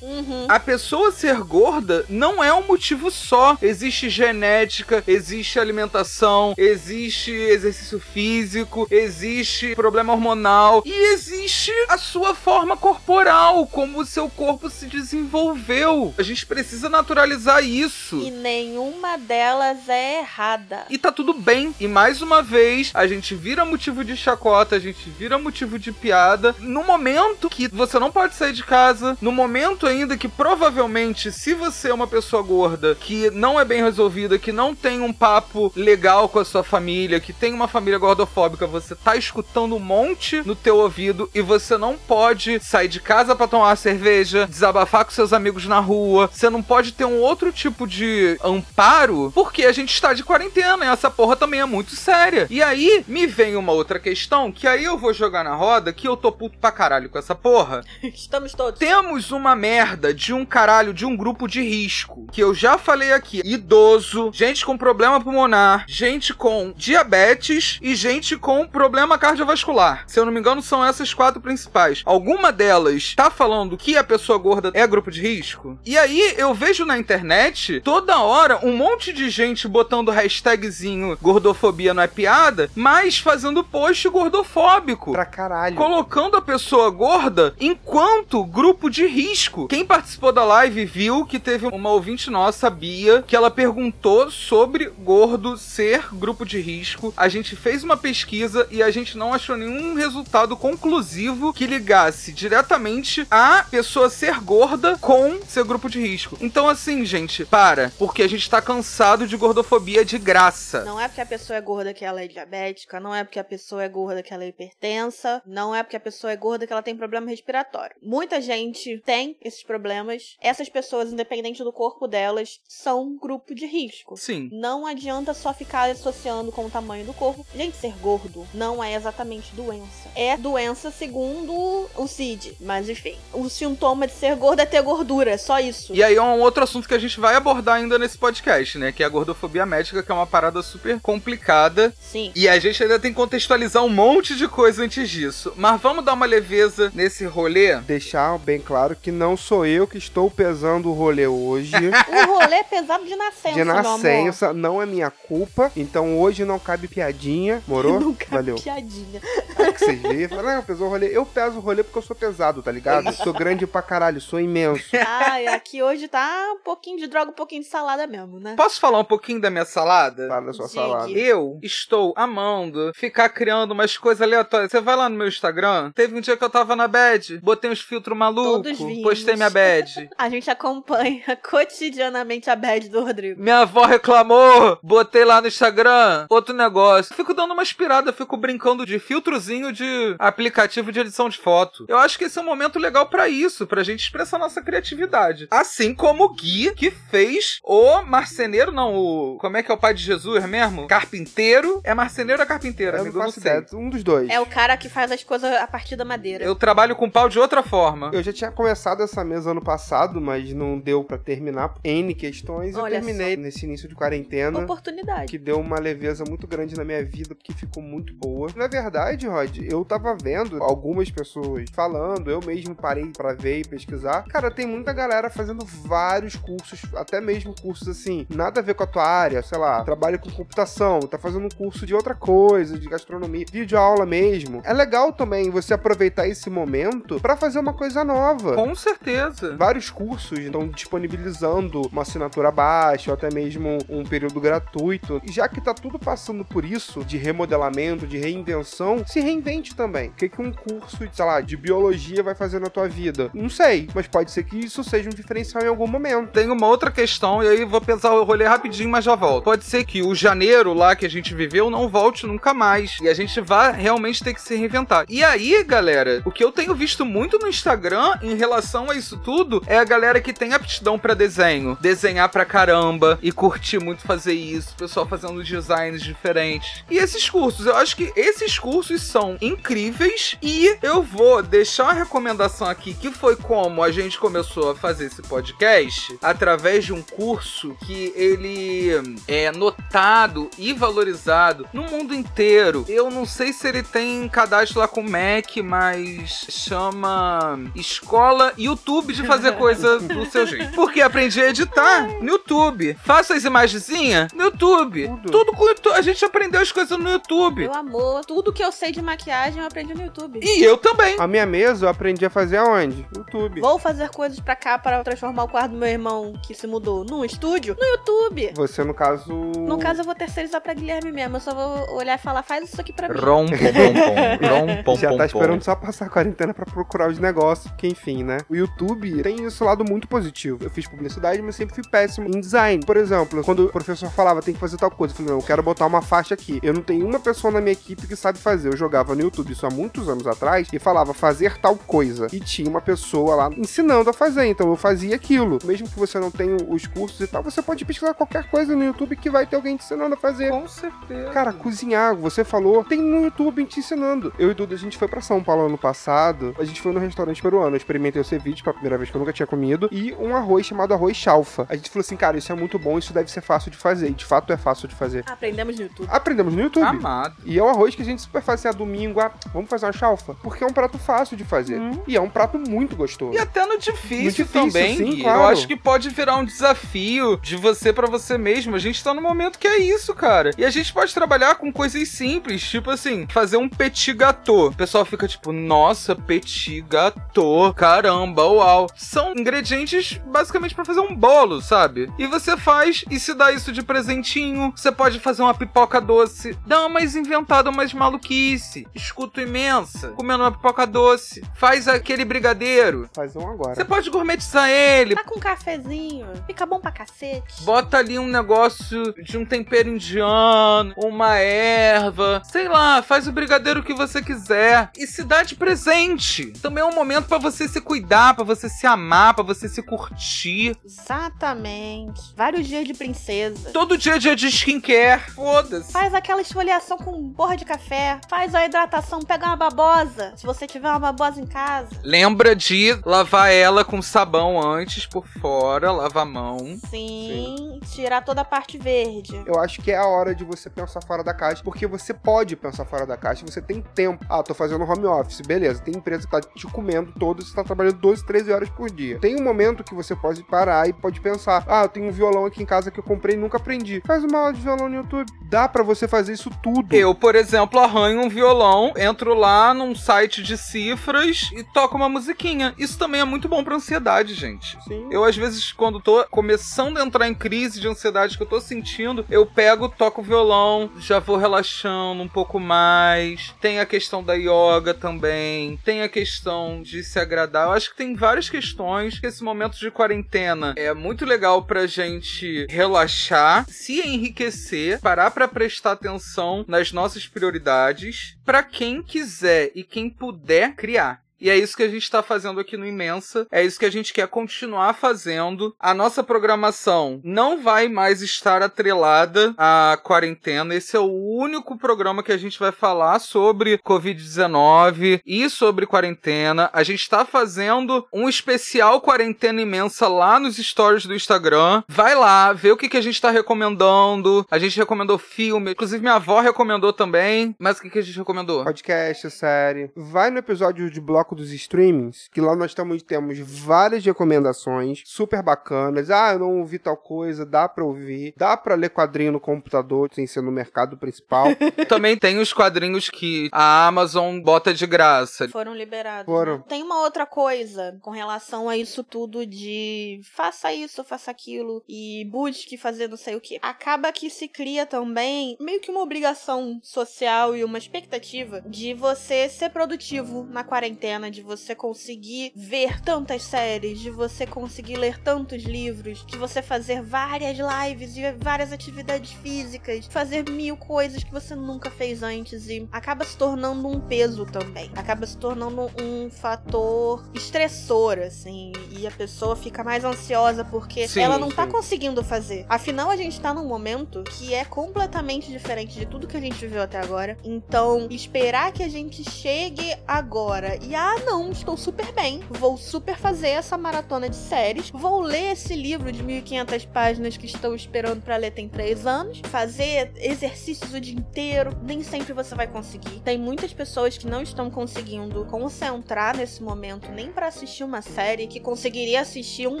Uhum. A pessoa ser gorda não é um motivo só. Existe genética, existe alimentação, existe exercício físico, existe problema hormonal. E E existe a sua forma corporal, como o seu corpo se desenvolveu. A gente precisa naturalizar isso. E nenhuma delas é errada. E tá tudo bem. E mais uma vez, a gente vira motivo de chacota, a gente vira motivo de piada. No momento que você não pode sair de casa, no momento ainda que provavelmente, se você é uma pessoa gorda, que não é bem resolvida, que não tem um papo legal com a sua família, que tem uma família gordofóbica, você tá escutando um monte no teu ouvido e você não pode sair de casa pra tomar uma cerveja, desabafar com seus amigos na rua. Você não pode ter um outro tipo de amparo, porque a gente está de quarentena e essa porra também é muito séria. E aí me vem uma outra questão que aí eu vou jogar na roda que eu tô puto pra caralho com essa porra. Estamos todos. Temos uma merda de um caralho de um grupo de risco, que eu já falei aqui: idoso, gente com problema pulmonar, gente com diabetes e gente com problema cardiovascular. Se eu não me engano, são essas quatro principais. Alguma delas tá falando que a pessoa gorda é grupo de risco? E aí eu vejo na internet toda hora um monte de gente botando hashtagzinho gordofobia não é piada, mas fazendo post gordofóbico Pra caralho. colocando a pessoa gorda enquanto grupo de risco. Quem participou da live viu que teve uma ouvinte nossa, Bia, que ela perguntou sobre gordo ser grupo de risco. A gente fez uma pesquisa e a gente não achou nenhum resultado conclusivo que ligasse diretamente a pessoa ser gorda com ser grupo de risco. Então, assim, gente, para, porque a gente tá cansado de gordofobia de graça. Não é porque a pessoa é gorda que ela é diabética, não é porque a pessoa é gorda que ela é hipertensa, não é porque a pessoa é gorda que ela tem problema respiratório. Muita gente tem esses problemas. Essas pessoas, independente do corpo delas, são grupo de risco. Sim. Não adianta só ficar associando com o tamanho do corpo. Gente, ser gordo não é exatamente doença. É doença segundo o CID. Mas enfim, o sintoma de ser gordo é ter gordura, só isso. E aí é um outro assunto que a gente vai abordar ainda nesse podcast, né? Que é a gordofobia médica, que é uma parada super complicada. Sim. E a gente ainda tem que contextualizar um monte de coisa antes disso. Mas vamos dar uma leveza nesse rolê? Deixar bem claro que não sou eu que estou pesando o rolê hoje. O rolê é pesado de nascença, de meu amor. nascença, não é minha culpa. Então hoje não cabe piadinha, morou? Nunca Valeu. piadinha. É que vocês veem, fala, não, pesou o rolê. Eu peso o rolê porque eu sou pesado, tá ligado? sou grande pra caralho, sou imenso. Ai, aqui hoje tá um pouquinho de droga, um pouquinho de salada mesmo, né? Posso falar um pouquinho da minha salada? Fala da sua Diga. salada. Eu estou amando ficar criando umas coisas aleatórias. Você vai lá no meu Instagram, teve um dia que eu tava na bad, botei uns filtros malucos, Todos vimos. postei minha bad. A gente acompanha cotidianamente a bad do Rodrigo. Minha avó reclamou, botei lá no Instagram, outro negócio. Fico dando uma inspirada, fico brincando de filtrozinho de aplicativo de edição de foto. Eu acho que esse é um momento legal pra isso, pra gente expressar nossa criatividade. Assim como o Gui, que fez o marceneiro, não, o. Como é que é o pai de Jesus mesmo? Carpinteiro. É marceneiro ou é carpinteiro? Eu amigo? Não faço sei. ideia, um dos dois. É o cara que faz as coisas a partir da madeira. Eu trabalho com pau de outra forma. Eu já tinha começado essa mesa ano passado, mas não deu pra terminar N questões. Eu Olha terminei nesse início de quarentena. Oportunidade. Que deu uma leveza muito grande na minha vida, porque ficou muito boa. Na verdade, Rod, eu tava vendo algumas pessoas falando, eu mesmo parei pra ver e pesquisar. Cara, tem muita galera fazendo vários cursos, até mesmo cursos assim, nada a ver com a tua área, sei lá, trabalho com computação, tá fazendo um curso de outra coisa, de gastronomia, vídeo aula mesmo. É legal também você aproveitar esse momento pra fazer uma coisa nova. Com certeza. Vários cursos estão disponibilizando uma assinatura baixa ou até mesmo um período gratuito. E já que tá tudo passando por isso, de remodelamento, de reinvenção, se reinvente também. O que, que um curso, sei lá, de biologia vai fazer na tua vida? Não sei, mas pode ser que isso seja um diferencial em algum momento. Tem uma outra questão, e aí vou pensar o rolê rapidinho, mas já volto. Pode ser que o janeiro lá que a gente viveu não volte nunca mais. E a gente vai realmente ter que se reinventar. E aí, galera, o que eu tenho visto muito no Instagram em relação a isso tudo é a galera que tem aptidão pra desenho. Desenhar pra caramba e curtir muito fazer isso. Pessoal fazendo designs diferentes. E esses cursos, eu acho que esses cursos são incríveis. E eu vou deixar uma recomendação aqui, que foi como a gente começou a fazer esse podcast, através de um curso que ele é notado e valorizado no mundo inteiro. Eu não sei se ele tem cadastro lá com o Mac, mas chama Escola YouTube de fazer coisa do seu jeito. Porque aprendi a editar no YouTube. Faço as imagenzinhas no YouTube. Tudo. Tudo com o YouTube. A gente aprendeu as coisas no YouTube. Meu amor, tudo que eu sei de maquiagem eu aprendi no YouTube. E eu também. A minha mesa eu aprendi a fazer aonde? YouTube. Vou fazer coisas pra cá para transformar o quarto do meu irmão que se mudou num estúdio no YouTube. Você, no caso. No caso, eu vou terceirizar pra Guilherme mesmo. Eu só vou olhar e falar, faz isso aqui pra mim. Rom, pom, pom, pom. Rom, pom, Já pom, tá pom. esperando só passar a quarentena pra procurar os negócios, porque enfim, né? O YouTube tem esse lado muito positivo. Eu fiz publicidade, mas sempre fui péssimo em design. Por exemplo, quando o professor falava tem que fazer tal coisa, eu falei, não, eu quero botar uma faixa aqui. Eu não tenho uma pessoa na minha equipe que sabe fazer. Eu jogava no YouTube isso há muitos anos atrás e falava fazer tal coisa. E tinha uma pessoa lá ensinando a fazer, então eu fazia aquilo. Mesmo que você não tenha os cursos e tal, você pode pesquisar qualquer coisa no YouTube que vai ter alguém te ensinando a fazer. Com certeza. Cara, cozinhar, você falou, tem no YouTube te ensinando. Eu e Duda, a gente foi pra São Paulo ano passado. A gente foi no restaurante peruano. Eu experimentei o ceviche pela primeira vez que eu nunca tinha comido. E um arroz chamado arroz chalfa. A gente falou assim, cara, isso é muito bom, isso deve ser fácil de fazer. E de fato é fácil de fazer. Aprendemos no YouTube. Aprendemos no YouTube. Amado. E é um arroz que a gente super faz assim, a domingo, ah, vamos fazer uma chalfa. Porque é um prato fácil de fazer. E é um prato muito gostoso. E até no difícil, No difícil, também, sim, claro. Eu acho que pode virar um desafio de você pra você mesmo. A gente tá no momento que é isso, cara. E a gente pode trabalhar com coisas simples, tipo assim, fazer um petit gâteau. O pessoal fica tipo, nossa, petit gâteau, caramba, uau. São ingredientes basicamente pra fazer um bolo, sabe? E você faz e se dá isso de presentinho. Você pode fazer uma pipoca doce. Dá umas inventadas, umas maluquice. Escuto imensa. Comendo uma pipoca doce. Faz aquele brigadeiro. Faz um agora. Você pode gourmetizar ele. Tá com um cafezinho, fica bom pra cacete. Bota ali um negócio de um tempero indiano, uma erva, sei lá, faz o brigadeiro que você quiser e se dá de presente. Também é um momento pra você se cuidar, pra você se amar, pra você se curtir. Exatamente. Vários dias de princesa. Todo dia é dia de skincare, foda-se. Faz aquela esfoliação com borra de café. Faz a hidratação, pega uma babosa. Se você tiver uma babosa em casa. Lembra de lavar ela com sabão antes por fora, lava a mão. Sim, tirar toda a parte verde. Eu acho que é a hora de você pensar fora da caixa, porque você pode pensar fora da caixa, você tem tempo. Ah, tô fazendo home office, beleza. Tem empresa que tá te comendo todo, você tá trabalhando 12, 13 horas por dia. Tem um momento que você pode parar e pode pensar: ah, eu tenho um violão aqui em casa que eu comprei e nunca aprendi. Faz uma aula de violão no YouTube. Dá pra você fazer isso tudo. Eu, por exemplo, arranho um violão, entro lá num site de cifras e toco uma musiquinha. Isso também é muito bom pra ansiedade, gente. Sim. Eu, às vezes, quando tô começando a entrar em crise de ansiedade que eu tô sentindo, eu pego, toco o violão, já vou relaxando um pouco mais. Tem a questão da yoga também. Tem a questão de se agradar. Eu acho que tem várias questões que esse momento de quarentena é muito legal pra gente relaxar, se enriquecer, parar pra prestar atenção nas nossas prioridades, pra quem quiser e quem puder criar. E é isso que a gente está fazendo aqui no Imensa. É isso que a gente quer continuar fazendo. A nossa programação não vai mais estar atrelada à quarentena. Esse é o único programa que a gente vai falar sobre Covid-19 e sobre quarentena. A gente está fazendo um especial quarentena imensa lá nos stories do Instagram. Vai lá, vê o que, que a gente está recomendando. A gente recomendou filme. Inclusive, minha avó recomendou também. Mas o que, que a gente recomendou? podcast, série. Vai no episódio de bloco dos streamings, que lá nós tamo, temos várias recomendações super bacanas. Ah, eu não ouvi tal coisa, dá pra ouvir. Dá pra ler quadrinho no computador, sem ser no mercado principal. Também tem os quadrinhos que a Amazon bota de graça. Foram liberados. Foram. né? Tem uma outra coisa com relação a isso tudo de faça isso, faça aquilo e busque fazer não sei o que. Acaba que se cria também meio que uma obrigação social e uma expectativa de você ser produtivo na quarentena, de você conseguir ver tantas séries, de você conseguir ler tantos livros, de você fazer várias lives e várias atividades físicas, fazer mil coisas que você nunca fez antes e acaba se tornando um peso também. Acaba se tornando um fator estressor, assim, e a pessoa fica mais ansiosa porque Sim, ela não tá sim. conseguindo fazer. Afinal, a gente tá num momento que é completamente diferente de tudo que a gente viveu até agora. Então, esperar que a gente chegue agora e ah, não, estou super bem, vou super fazer essa maratona de séries, vou ler esse livro de 1500 páginas que estou esperando para ler tem três anos, fazer exercícios o dia inteiro, nem sempre você vai conseguir. Tem muitas pessoas que não estão conseguindo concentrar nesse momento nem para assistir uma série que conseguiria assistir um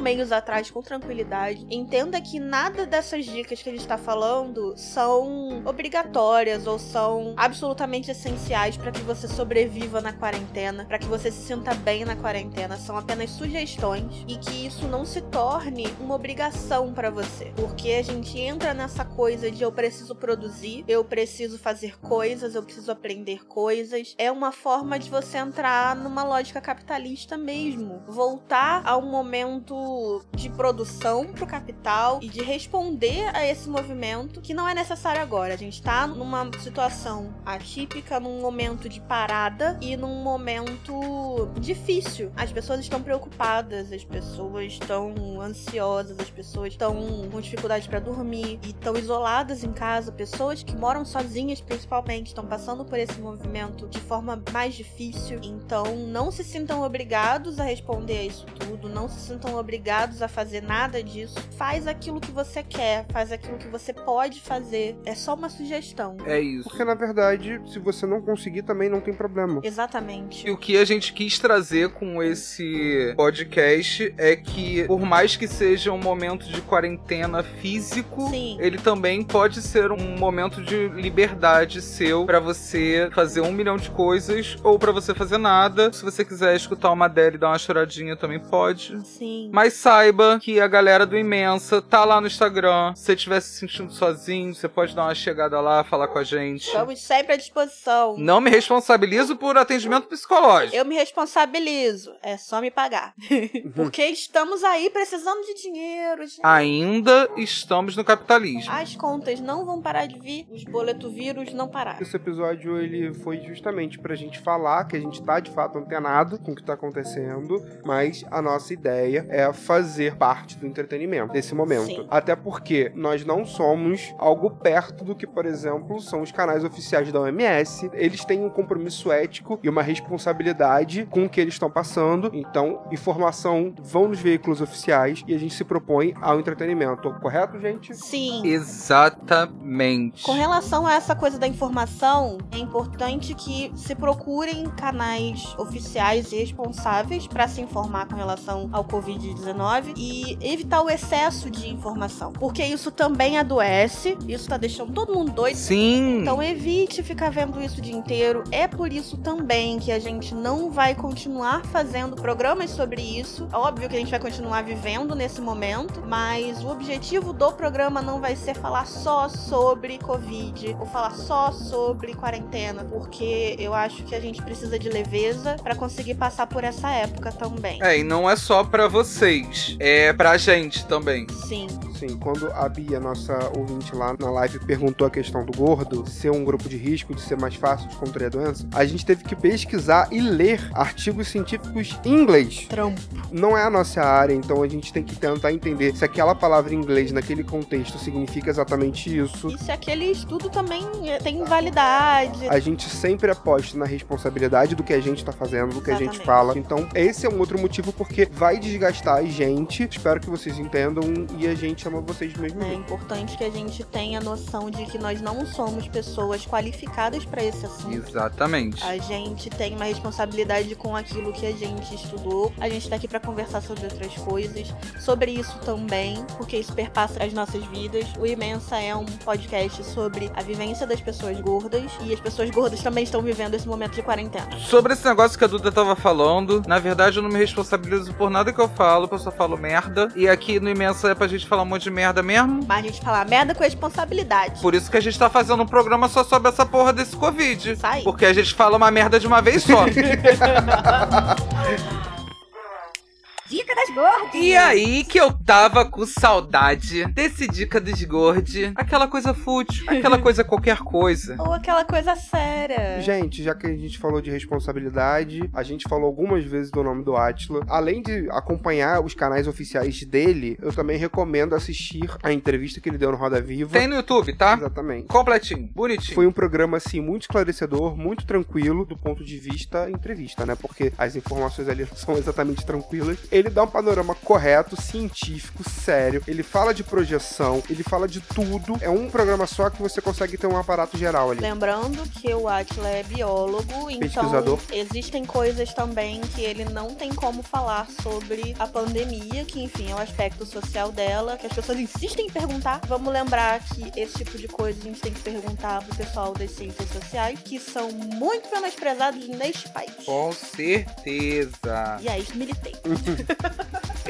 mês atrás com tranquilidade. Entenda que nada dessas dicas que a gente está falando são obrigatórias ou são absolutamente essenciais para que você sobreviva na quarentena, para que você se sinta bem na quarentena. São apenas sugestões e que isso não se torne uma obrigação para você, porque a gente entra nessa coisa de eu preciso produzir, eu preciso fazer coisas, eu preciso aprender coisas. É uma forma de você entrar numa lógica capitalista mesmo, voltar a um momento de produção pro capital e de responder a esse movimento que não é necessário agora. A gente tá numa situação atípica, num momento de parada e num momento difícil. As pessoas estão preocupadas, as pessoas estão ansiosas, as pessoas estão com dificuldade para dormir e estão isoladas em casa. Pessoas que moram sozinhas, principalmente, estão passando por esse movimento de forma mais difícil. Então, não se sintam obrigados a responder a isso tudo, não se sintam obrigados a fazer nada disso. Faz aquilo que você quer, faz aquilo que você pode fazer. É só uma sugestão. É isso. Porque na verdade, se você não conseguir também não tem problema. Exatamente. E o que a gente quis trazer com esse podcast é que, por mais que seja um momento de quarentena físico, Sim. ele também pode ser um momento de liberdade seu pra você fazer um milhão de coisas ou pra você fazer nada. Se você quiser escutar uma Adele e dar uma choradinha, também pode. Sim. Mas saiba que a galera do Imensa tá lá no Instagram. Se você estiver se sentindo sozinho, você pode dar uma chegada lá, falar com a gente. Estamos sempre à disposição. Não me responsabilizo por atendimento psicológico. Eu me responsabilizo. É só me pagar. Porque estamos aí precisando de dinheiro. Ainda estamos no capitalismo. As contas não vão parar de vir, os boleto vírus não pararam. Esse episódio ele foi justamente pra gente falar que a gente tá de fato antenado com o que tá acontecendo, mas a nossa ideia é fazer parte do entretenimento nesse momento. Sim. Até porque nós não somos algo perto do que, por exemplo, são os canais oficiais da OMS. Eles têm um compromisso ético e uma responsabilidade com o que eles estão passando. Então, informação vão nos veículos oficiais e a gente se propõe ao entretenimento. Correto, gente? Sim. Exatamente. Com relação a essa coisa da informação, é importante que se procurem canais oficiais e responsáveis para se informar com relação ao Covid-19 e evitar o excesso de informação, porque isso também adoece, isso tá deixando todo mundo doido. Sim. Então evite ficar vendo isso o dia inteiro. É por isso também que a gente não vai continuar fazendo programas sobre isso. É óbvio que a gente vai continuar vivendo nesse momento, mas o objetivo do programa não vai ser falar só sobre Covid ou falar só sobre quarentena, porque eu acho que a gente precisa de leveza para conseguir passar por essa época também. É, e não é só pra vocês, é pra gente também. Sim. Sim, quando a Bia, nossa ouvinte lá na live, perguntou a questão do gordo ser um grupo de risco, de ser mais fácil de contrair a doença, a gente teve que pesquisar e ler artigos científicos em inglês. Trampo. Não é a nossa área, então a gente tem que tentar entender se aquela palavra em inglês naquele contexto significa exatamente isso. E se aquele estudo também eh, tem validade. A gente sempre aposta na responsabilidade do que a gente tá fazendo, do que a gente Exatamente. fala. Então, esse é um outro motivo porque vai desgastar a gente. Espero que vocês entendam e a gente ama vocês do mesmo É importante que a gente tenha noção de que nós não somos pessoas qualificadas para esse assunto. Exatamente. A gente tem uma responsabilidade com aquilo que a gente estudou. A gente tá aqui para conversar sobre outras coisas, sobre isso também, porque isso perpassa as nossas vidas. O Imensa é um podcast sobre a vivência das pessoas gordas e as pessoas gordas também estão vivendo esse momento de quarentena. Sobre esse negócio que a Duda tava falando, na verdade eu não me responsabilizo por nada que eu falo, eu só falo merda. E aqui no Imensa é pra gente falar um monte de merda mesmo. Mas a gente fala merda com responsabilidade. Por isso que a gente tá fazendo um programa só sobre essa porra desse Covid. Aí. Porque a gente fala uma merda de uma vez só. ハハハハ! Dica das gordas. E aí que eu tava com saudade desse Dica dos Gordi. Aquela coisa fútil, aquela coisa qualquer coisa. Ou aquela coisa séria. Gente, já que a gente falou de responsabilidade, a gente falou algumas vezes do nome do Atila. Além de acompanhar os canais oficiais dele, eu também recomendo assistir a entrevista que ele deu no Roda Viva. Tem no YouTube, tá? Exatamente. Completinho, bonitinho. Foi um programa, assim, muito esclarecedor, muito tranquilo do ponto de vista entrevista, né? Porque as informações ali não são exatamente tranquilas. Ele dá um panorama correto, científico, sério. Ele fala de projeção, ele fala de tudo. É um programa só que você consegue ter um aparato geral ali. Lembrando que o Atila é biólogo, então Pesquisador. existem coisas também que ele não tem como falar sobre a pandemia, que enfim é o aspecto social dela, que as pessoas insistem em perguntar. Vamos lembrar que esse tipo de coisa a gente tem que perguntar pro pessoal das ciências sociais, que são muito menosprezados neste país. Com certeza. E aí, militei.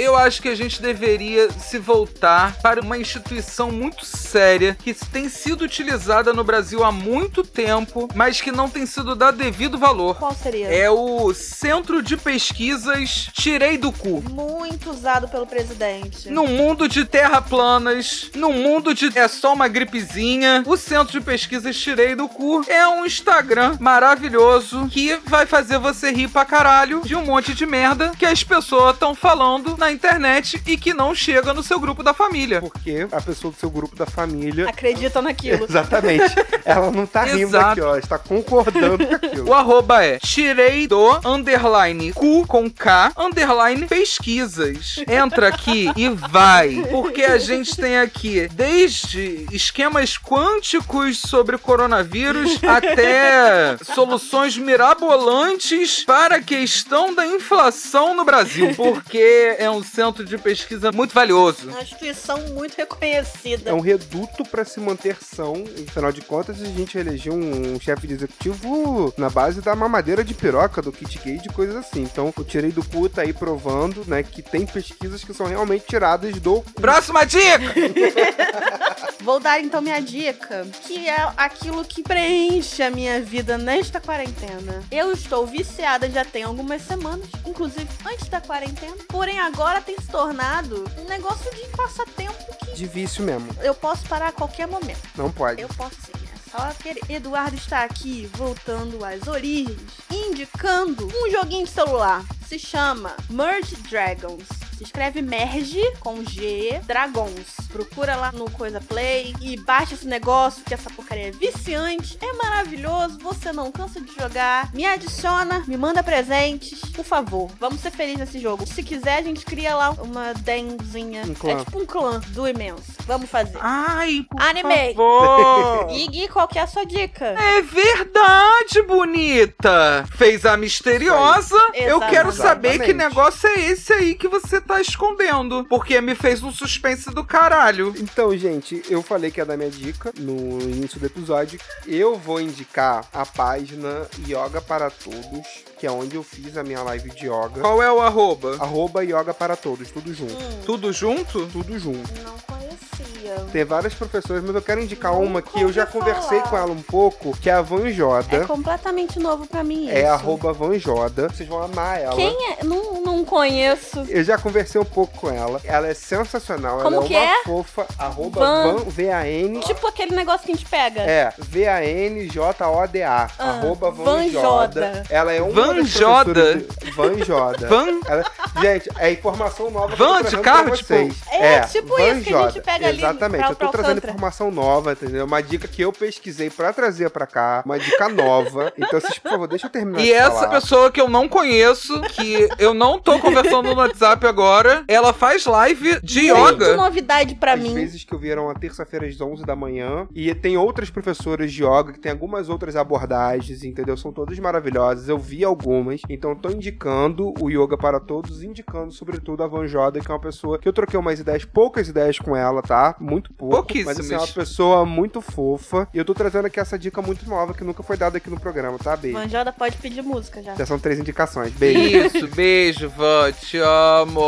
Eu acho que a gente deveria se voltar para uma instituição muito séria que tem sido utilizada no Brasil há muito tempo, mas que não tem sido dado devido valor. Qual seria? É o Centro de Pesquisas Tirei do Cu. Muito usado pelo presidente. No mundo de terra planas, no mundo de é só uma gripezinha, o Centro de Pesquisas Tirei do Cu é um Instagram maravilhoso que vai fazer você rir pra caralho de um monte de merda que as pessoas estão falando na internet e que não chega no seu grupo da família. Porque a pessoa do seu grupo da família. Acredita naquilo. Exatamente. Ela não tá rindo Exato. aqui, ó. Ela está concordando com aquilo. O arroba é tirei do underline cu com K underline pesquisas. Entra aqui e vai. Porque a gente tem aqui desde esquemas quânticos sobre coronavírus até soluções mirabolantes para a questão da inflação no Brasil. Porque é um centro de pesquisa muito valioso. Uma instituição muito reconhecida. É um reduto pra se manter são. Afinal de contas, a gente elegeu um chefe de executivo na base da mamadeira de piroca, do kit gay, de coisas assim. Então, eu tirei do cu, tá aí provando, né, que tem pesquisas que são realmente tiradas do cu. Próxima dica! Vou dar então minha dica, que é aquilo que preenche a minha vida nesta quarentena. Eu estou viciada já tem algumas semanas, inclusive antes da quarentena, porém agora tem se tornado um negócio de passatempo que De vício mesmo. eu posso parar a qualquer momento. Não pode. Eu posso sim. É só querer. Eduardo está aqui voltando às origens, indicando um joguinho de celular. Se chama Merge Dragons. Se escreve Merge com G Dragons. Procura lá no Coisa Play e baixa esse negócio, que essa porcaria é viciante, é maravilhoso, você não cansa de jogar. Me adiciona, me manda presentes, por favor. Vamos ser felizes nesse jogo. Se quiser, a gente cria lá uma denzinha. Um clã. É tipo um clã do imenso. Vamos fazer. Ai, por Animei. favor. E Gui, qual que é a sua dica? É verdade, bonita! Fez a misteriosa. Eu quero saber que Exatamente. negócio é esse aí que você tá escondendo. Porque me fez um suspense do caralho. Então, gente, eu falei que ia dar minha dica no início do episódio. Eu vou indicar a página Yoga para Todos, que é onde eu fiz a minha live de yoga. Qual é o arroba? Arroba Yoga para Todos, tudo junto. Hum, Tudo junto? Tudo junto. não conhecia. Tem várias professoras, mas eu quero indicar Nunca uma que eu já ouvi conversei falar. com ela um pouco, que é a Van É completamente novo pra mim isso. É, arroba Van Joda. Vocês vão amar ela. Quem é? Não, não conheço. Eu já conversei um pouco com ela. Ela é sensacional. Como ela é que uma é? fofa. Arroba Van- Van, V-A-N. Tipo aquele negócio que a gente pega. É, V-A-N-J-O-D-A. Ah, arroba Van, Van Joda. Joda. Ela é uma Van Joda? de- Van Joda. Van? Ela- Gente, é informação nova que Van eu tô de carro, pra tipo? vocês. É, tipo Van isso que a gente Joda. pega ali Exatamente, pra- eu tô trazendo Alcântara. informação nova, entendeu? Uma dica que eu pesquisei pra trazer pra cá, uma dica nova. Então, vocês, por favor, deixa eu terminar E de essa falar. pessoa que eu não conheço, que eu não tô conversando no WhatsApp agora, ela faz live de Muito yoga. novidade pra Às mim. vezes que eu vi eram a terça-feira às 11 da manhã. E tem outras professoras de yoga que tem algumas outras abordagens, entendeu? São todas maravilhosas. Eu vi algumas. Então tô indicando o Yoga para Todos, indicando sobretudo a Van Joda, que é uma pessoa que eu troquei umas ideias, poucas ideias com ela, tá? Muito pouco. Pouquíssimas. Mas assim, é uma pessoa muito fofa. E eu tô trazendo aqui essa dica muito nova que nunca foi dada aqui no programa, tá? Beijo. Manjoda pode pedir música já. Já são três indicações. Beijo. Isso, beijo, Iva, te amo.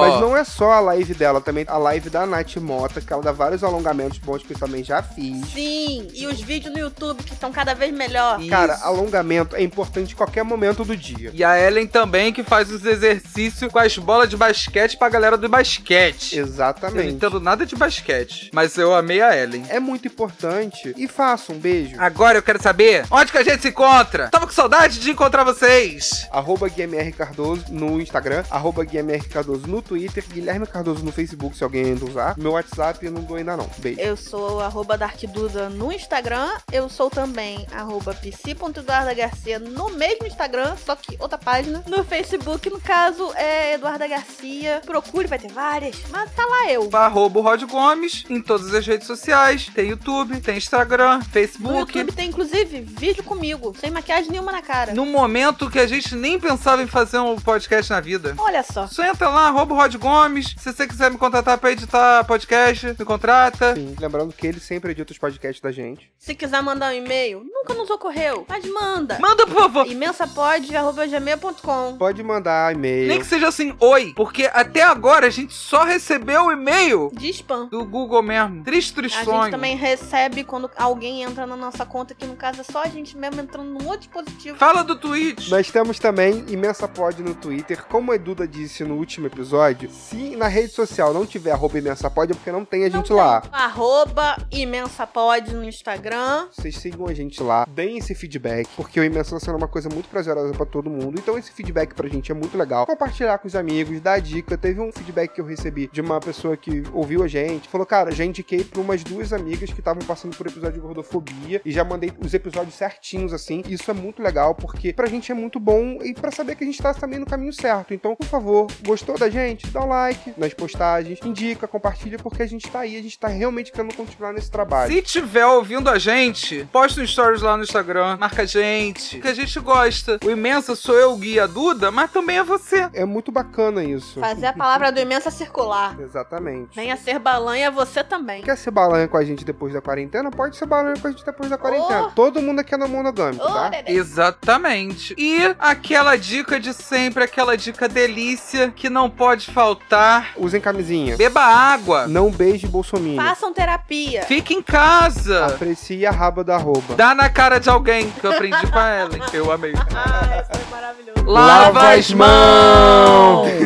Mas não é só a live dela, também a live da Nath Mota, que ela dá vários alongamentos bons que eu também já fiz. Sim, e os vídeos no YouTube que estão cada vez melhor. Isso. Cara, alongamento é importante em qualquer momento do dia. E a Ellen também, que faz os exercícios com as bolas de basquete pra galera do basquete. Eu não Exatamente. entendo nada de basquete, mas eu amei a Ellen. É muito importante. E faça um beijo. Agora eu quero saber onde que a gente se encontra. Tava com saudade de encontrar vocês. Arroba Cardoso no Instagram, arroba Cardoso no Twitter, Guilherme Cardoso no Facebook, se alguém ainda usar. Meu WhatsApp eu não dou ainda não. Beijo. Eu sou arroba Darkduda no Instagram. Eu sou também arroba psi.eduardagarcia no mesmo Instagram, só que outra página. No Facebook, no caso, é Eduarda Garcia. Procure, vai ter várias. Mas tá lá eu. Arroba o Rod Gomes em todas as redes sociais. Tem YouTube, tem Instagram, No Facebook. YouTube tem, inclusive, vídeo comigo, sem maquiagem nenhuma na cara. No momento que a gente nem pensava em fazer um podcast na vida. Olha só. Só entra lá, arroba Rod Gomes. Se você quiser me contratar pra editar podcast, me contrata. Sim, lembrando que ele sempre edita os podcasts da gente. Se quiser mandar um e-mail, nunca nos ocorreu, mas manda. Manda, por favor. imensapod.gmail.com Pode mandar e-mail. Nem que seja assim, oi. Porque até agora a gente só recebeu o e-mail De spam. do Google mesmo. Triste, triste A sonho. gente também recebe quando alguém entra na nossa conta, que no caso é só a gente mesmo entrando num outro dispositivo. Fala do Twitch. Nós temos também Imensa Pod no Twitter. Como a Duda disse no último episódio, se na rede social não tiver arroba Imensa Pod, é porque não tem a gente lá. Arroba imensapod no Instagram. Vocês sigam a gente lá, deem esse feedback, porque o Imensa tá sendo uma coisa muito prazerosa pra todo mundo. Então esse feedback pra gente é muito legal. Compartilhar com os amigos, dar dica. Teve um feedback que eu recebi de uma pessoa que ouviu a gente. Falou, cara, já indiquei pra umas duas amigas que estavam passando por episódio de gordofobia e já mandei os episódios certinhos, assim. Isso é muito legal, porque pra gente é muito bom e pra saber que a gente tá também no caminho certo. Então, por favor, gostou da gente? Dá um like nas postagens, indica, compartilha, porque a gente tá aí, a gente tá realmente querendo continuar nesse trabalho. Se tiver ouvindo a gente, posta um stories lá no Instagram, marca a gente, que a gente gosta. O Imensa sou eu, o Gui e a Duda, mas também é você. É muito bacana isso. Fazer a palavra do imensa circular. Exatamente. Venha ser balanha você também. Quer ser balanha com a gente depois da quarentena? Pode ser balanha com a gente depois da quarentena. Oh. Todo mundo aqui é no monogâmico, Ô, tá? bebê. Exatamente. E aquela dica de sempre, aquela dica delícia que não pode faltar. Usem camisinha. Beba água. Não beije bolsominion. Façam terapia. Fique em casa. Aprecie a raba da arroba. Dá na cara de alguém, que eu aprendi com a Ellen. Eu amei. Ah, isso foi maravilhoso. Lava as mãos.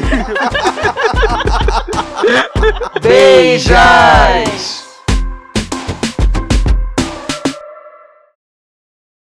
Beijas.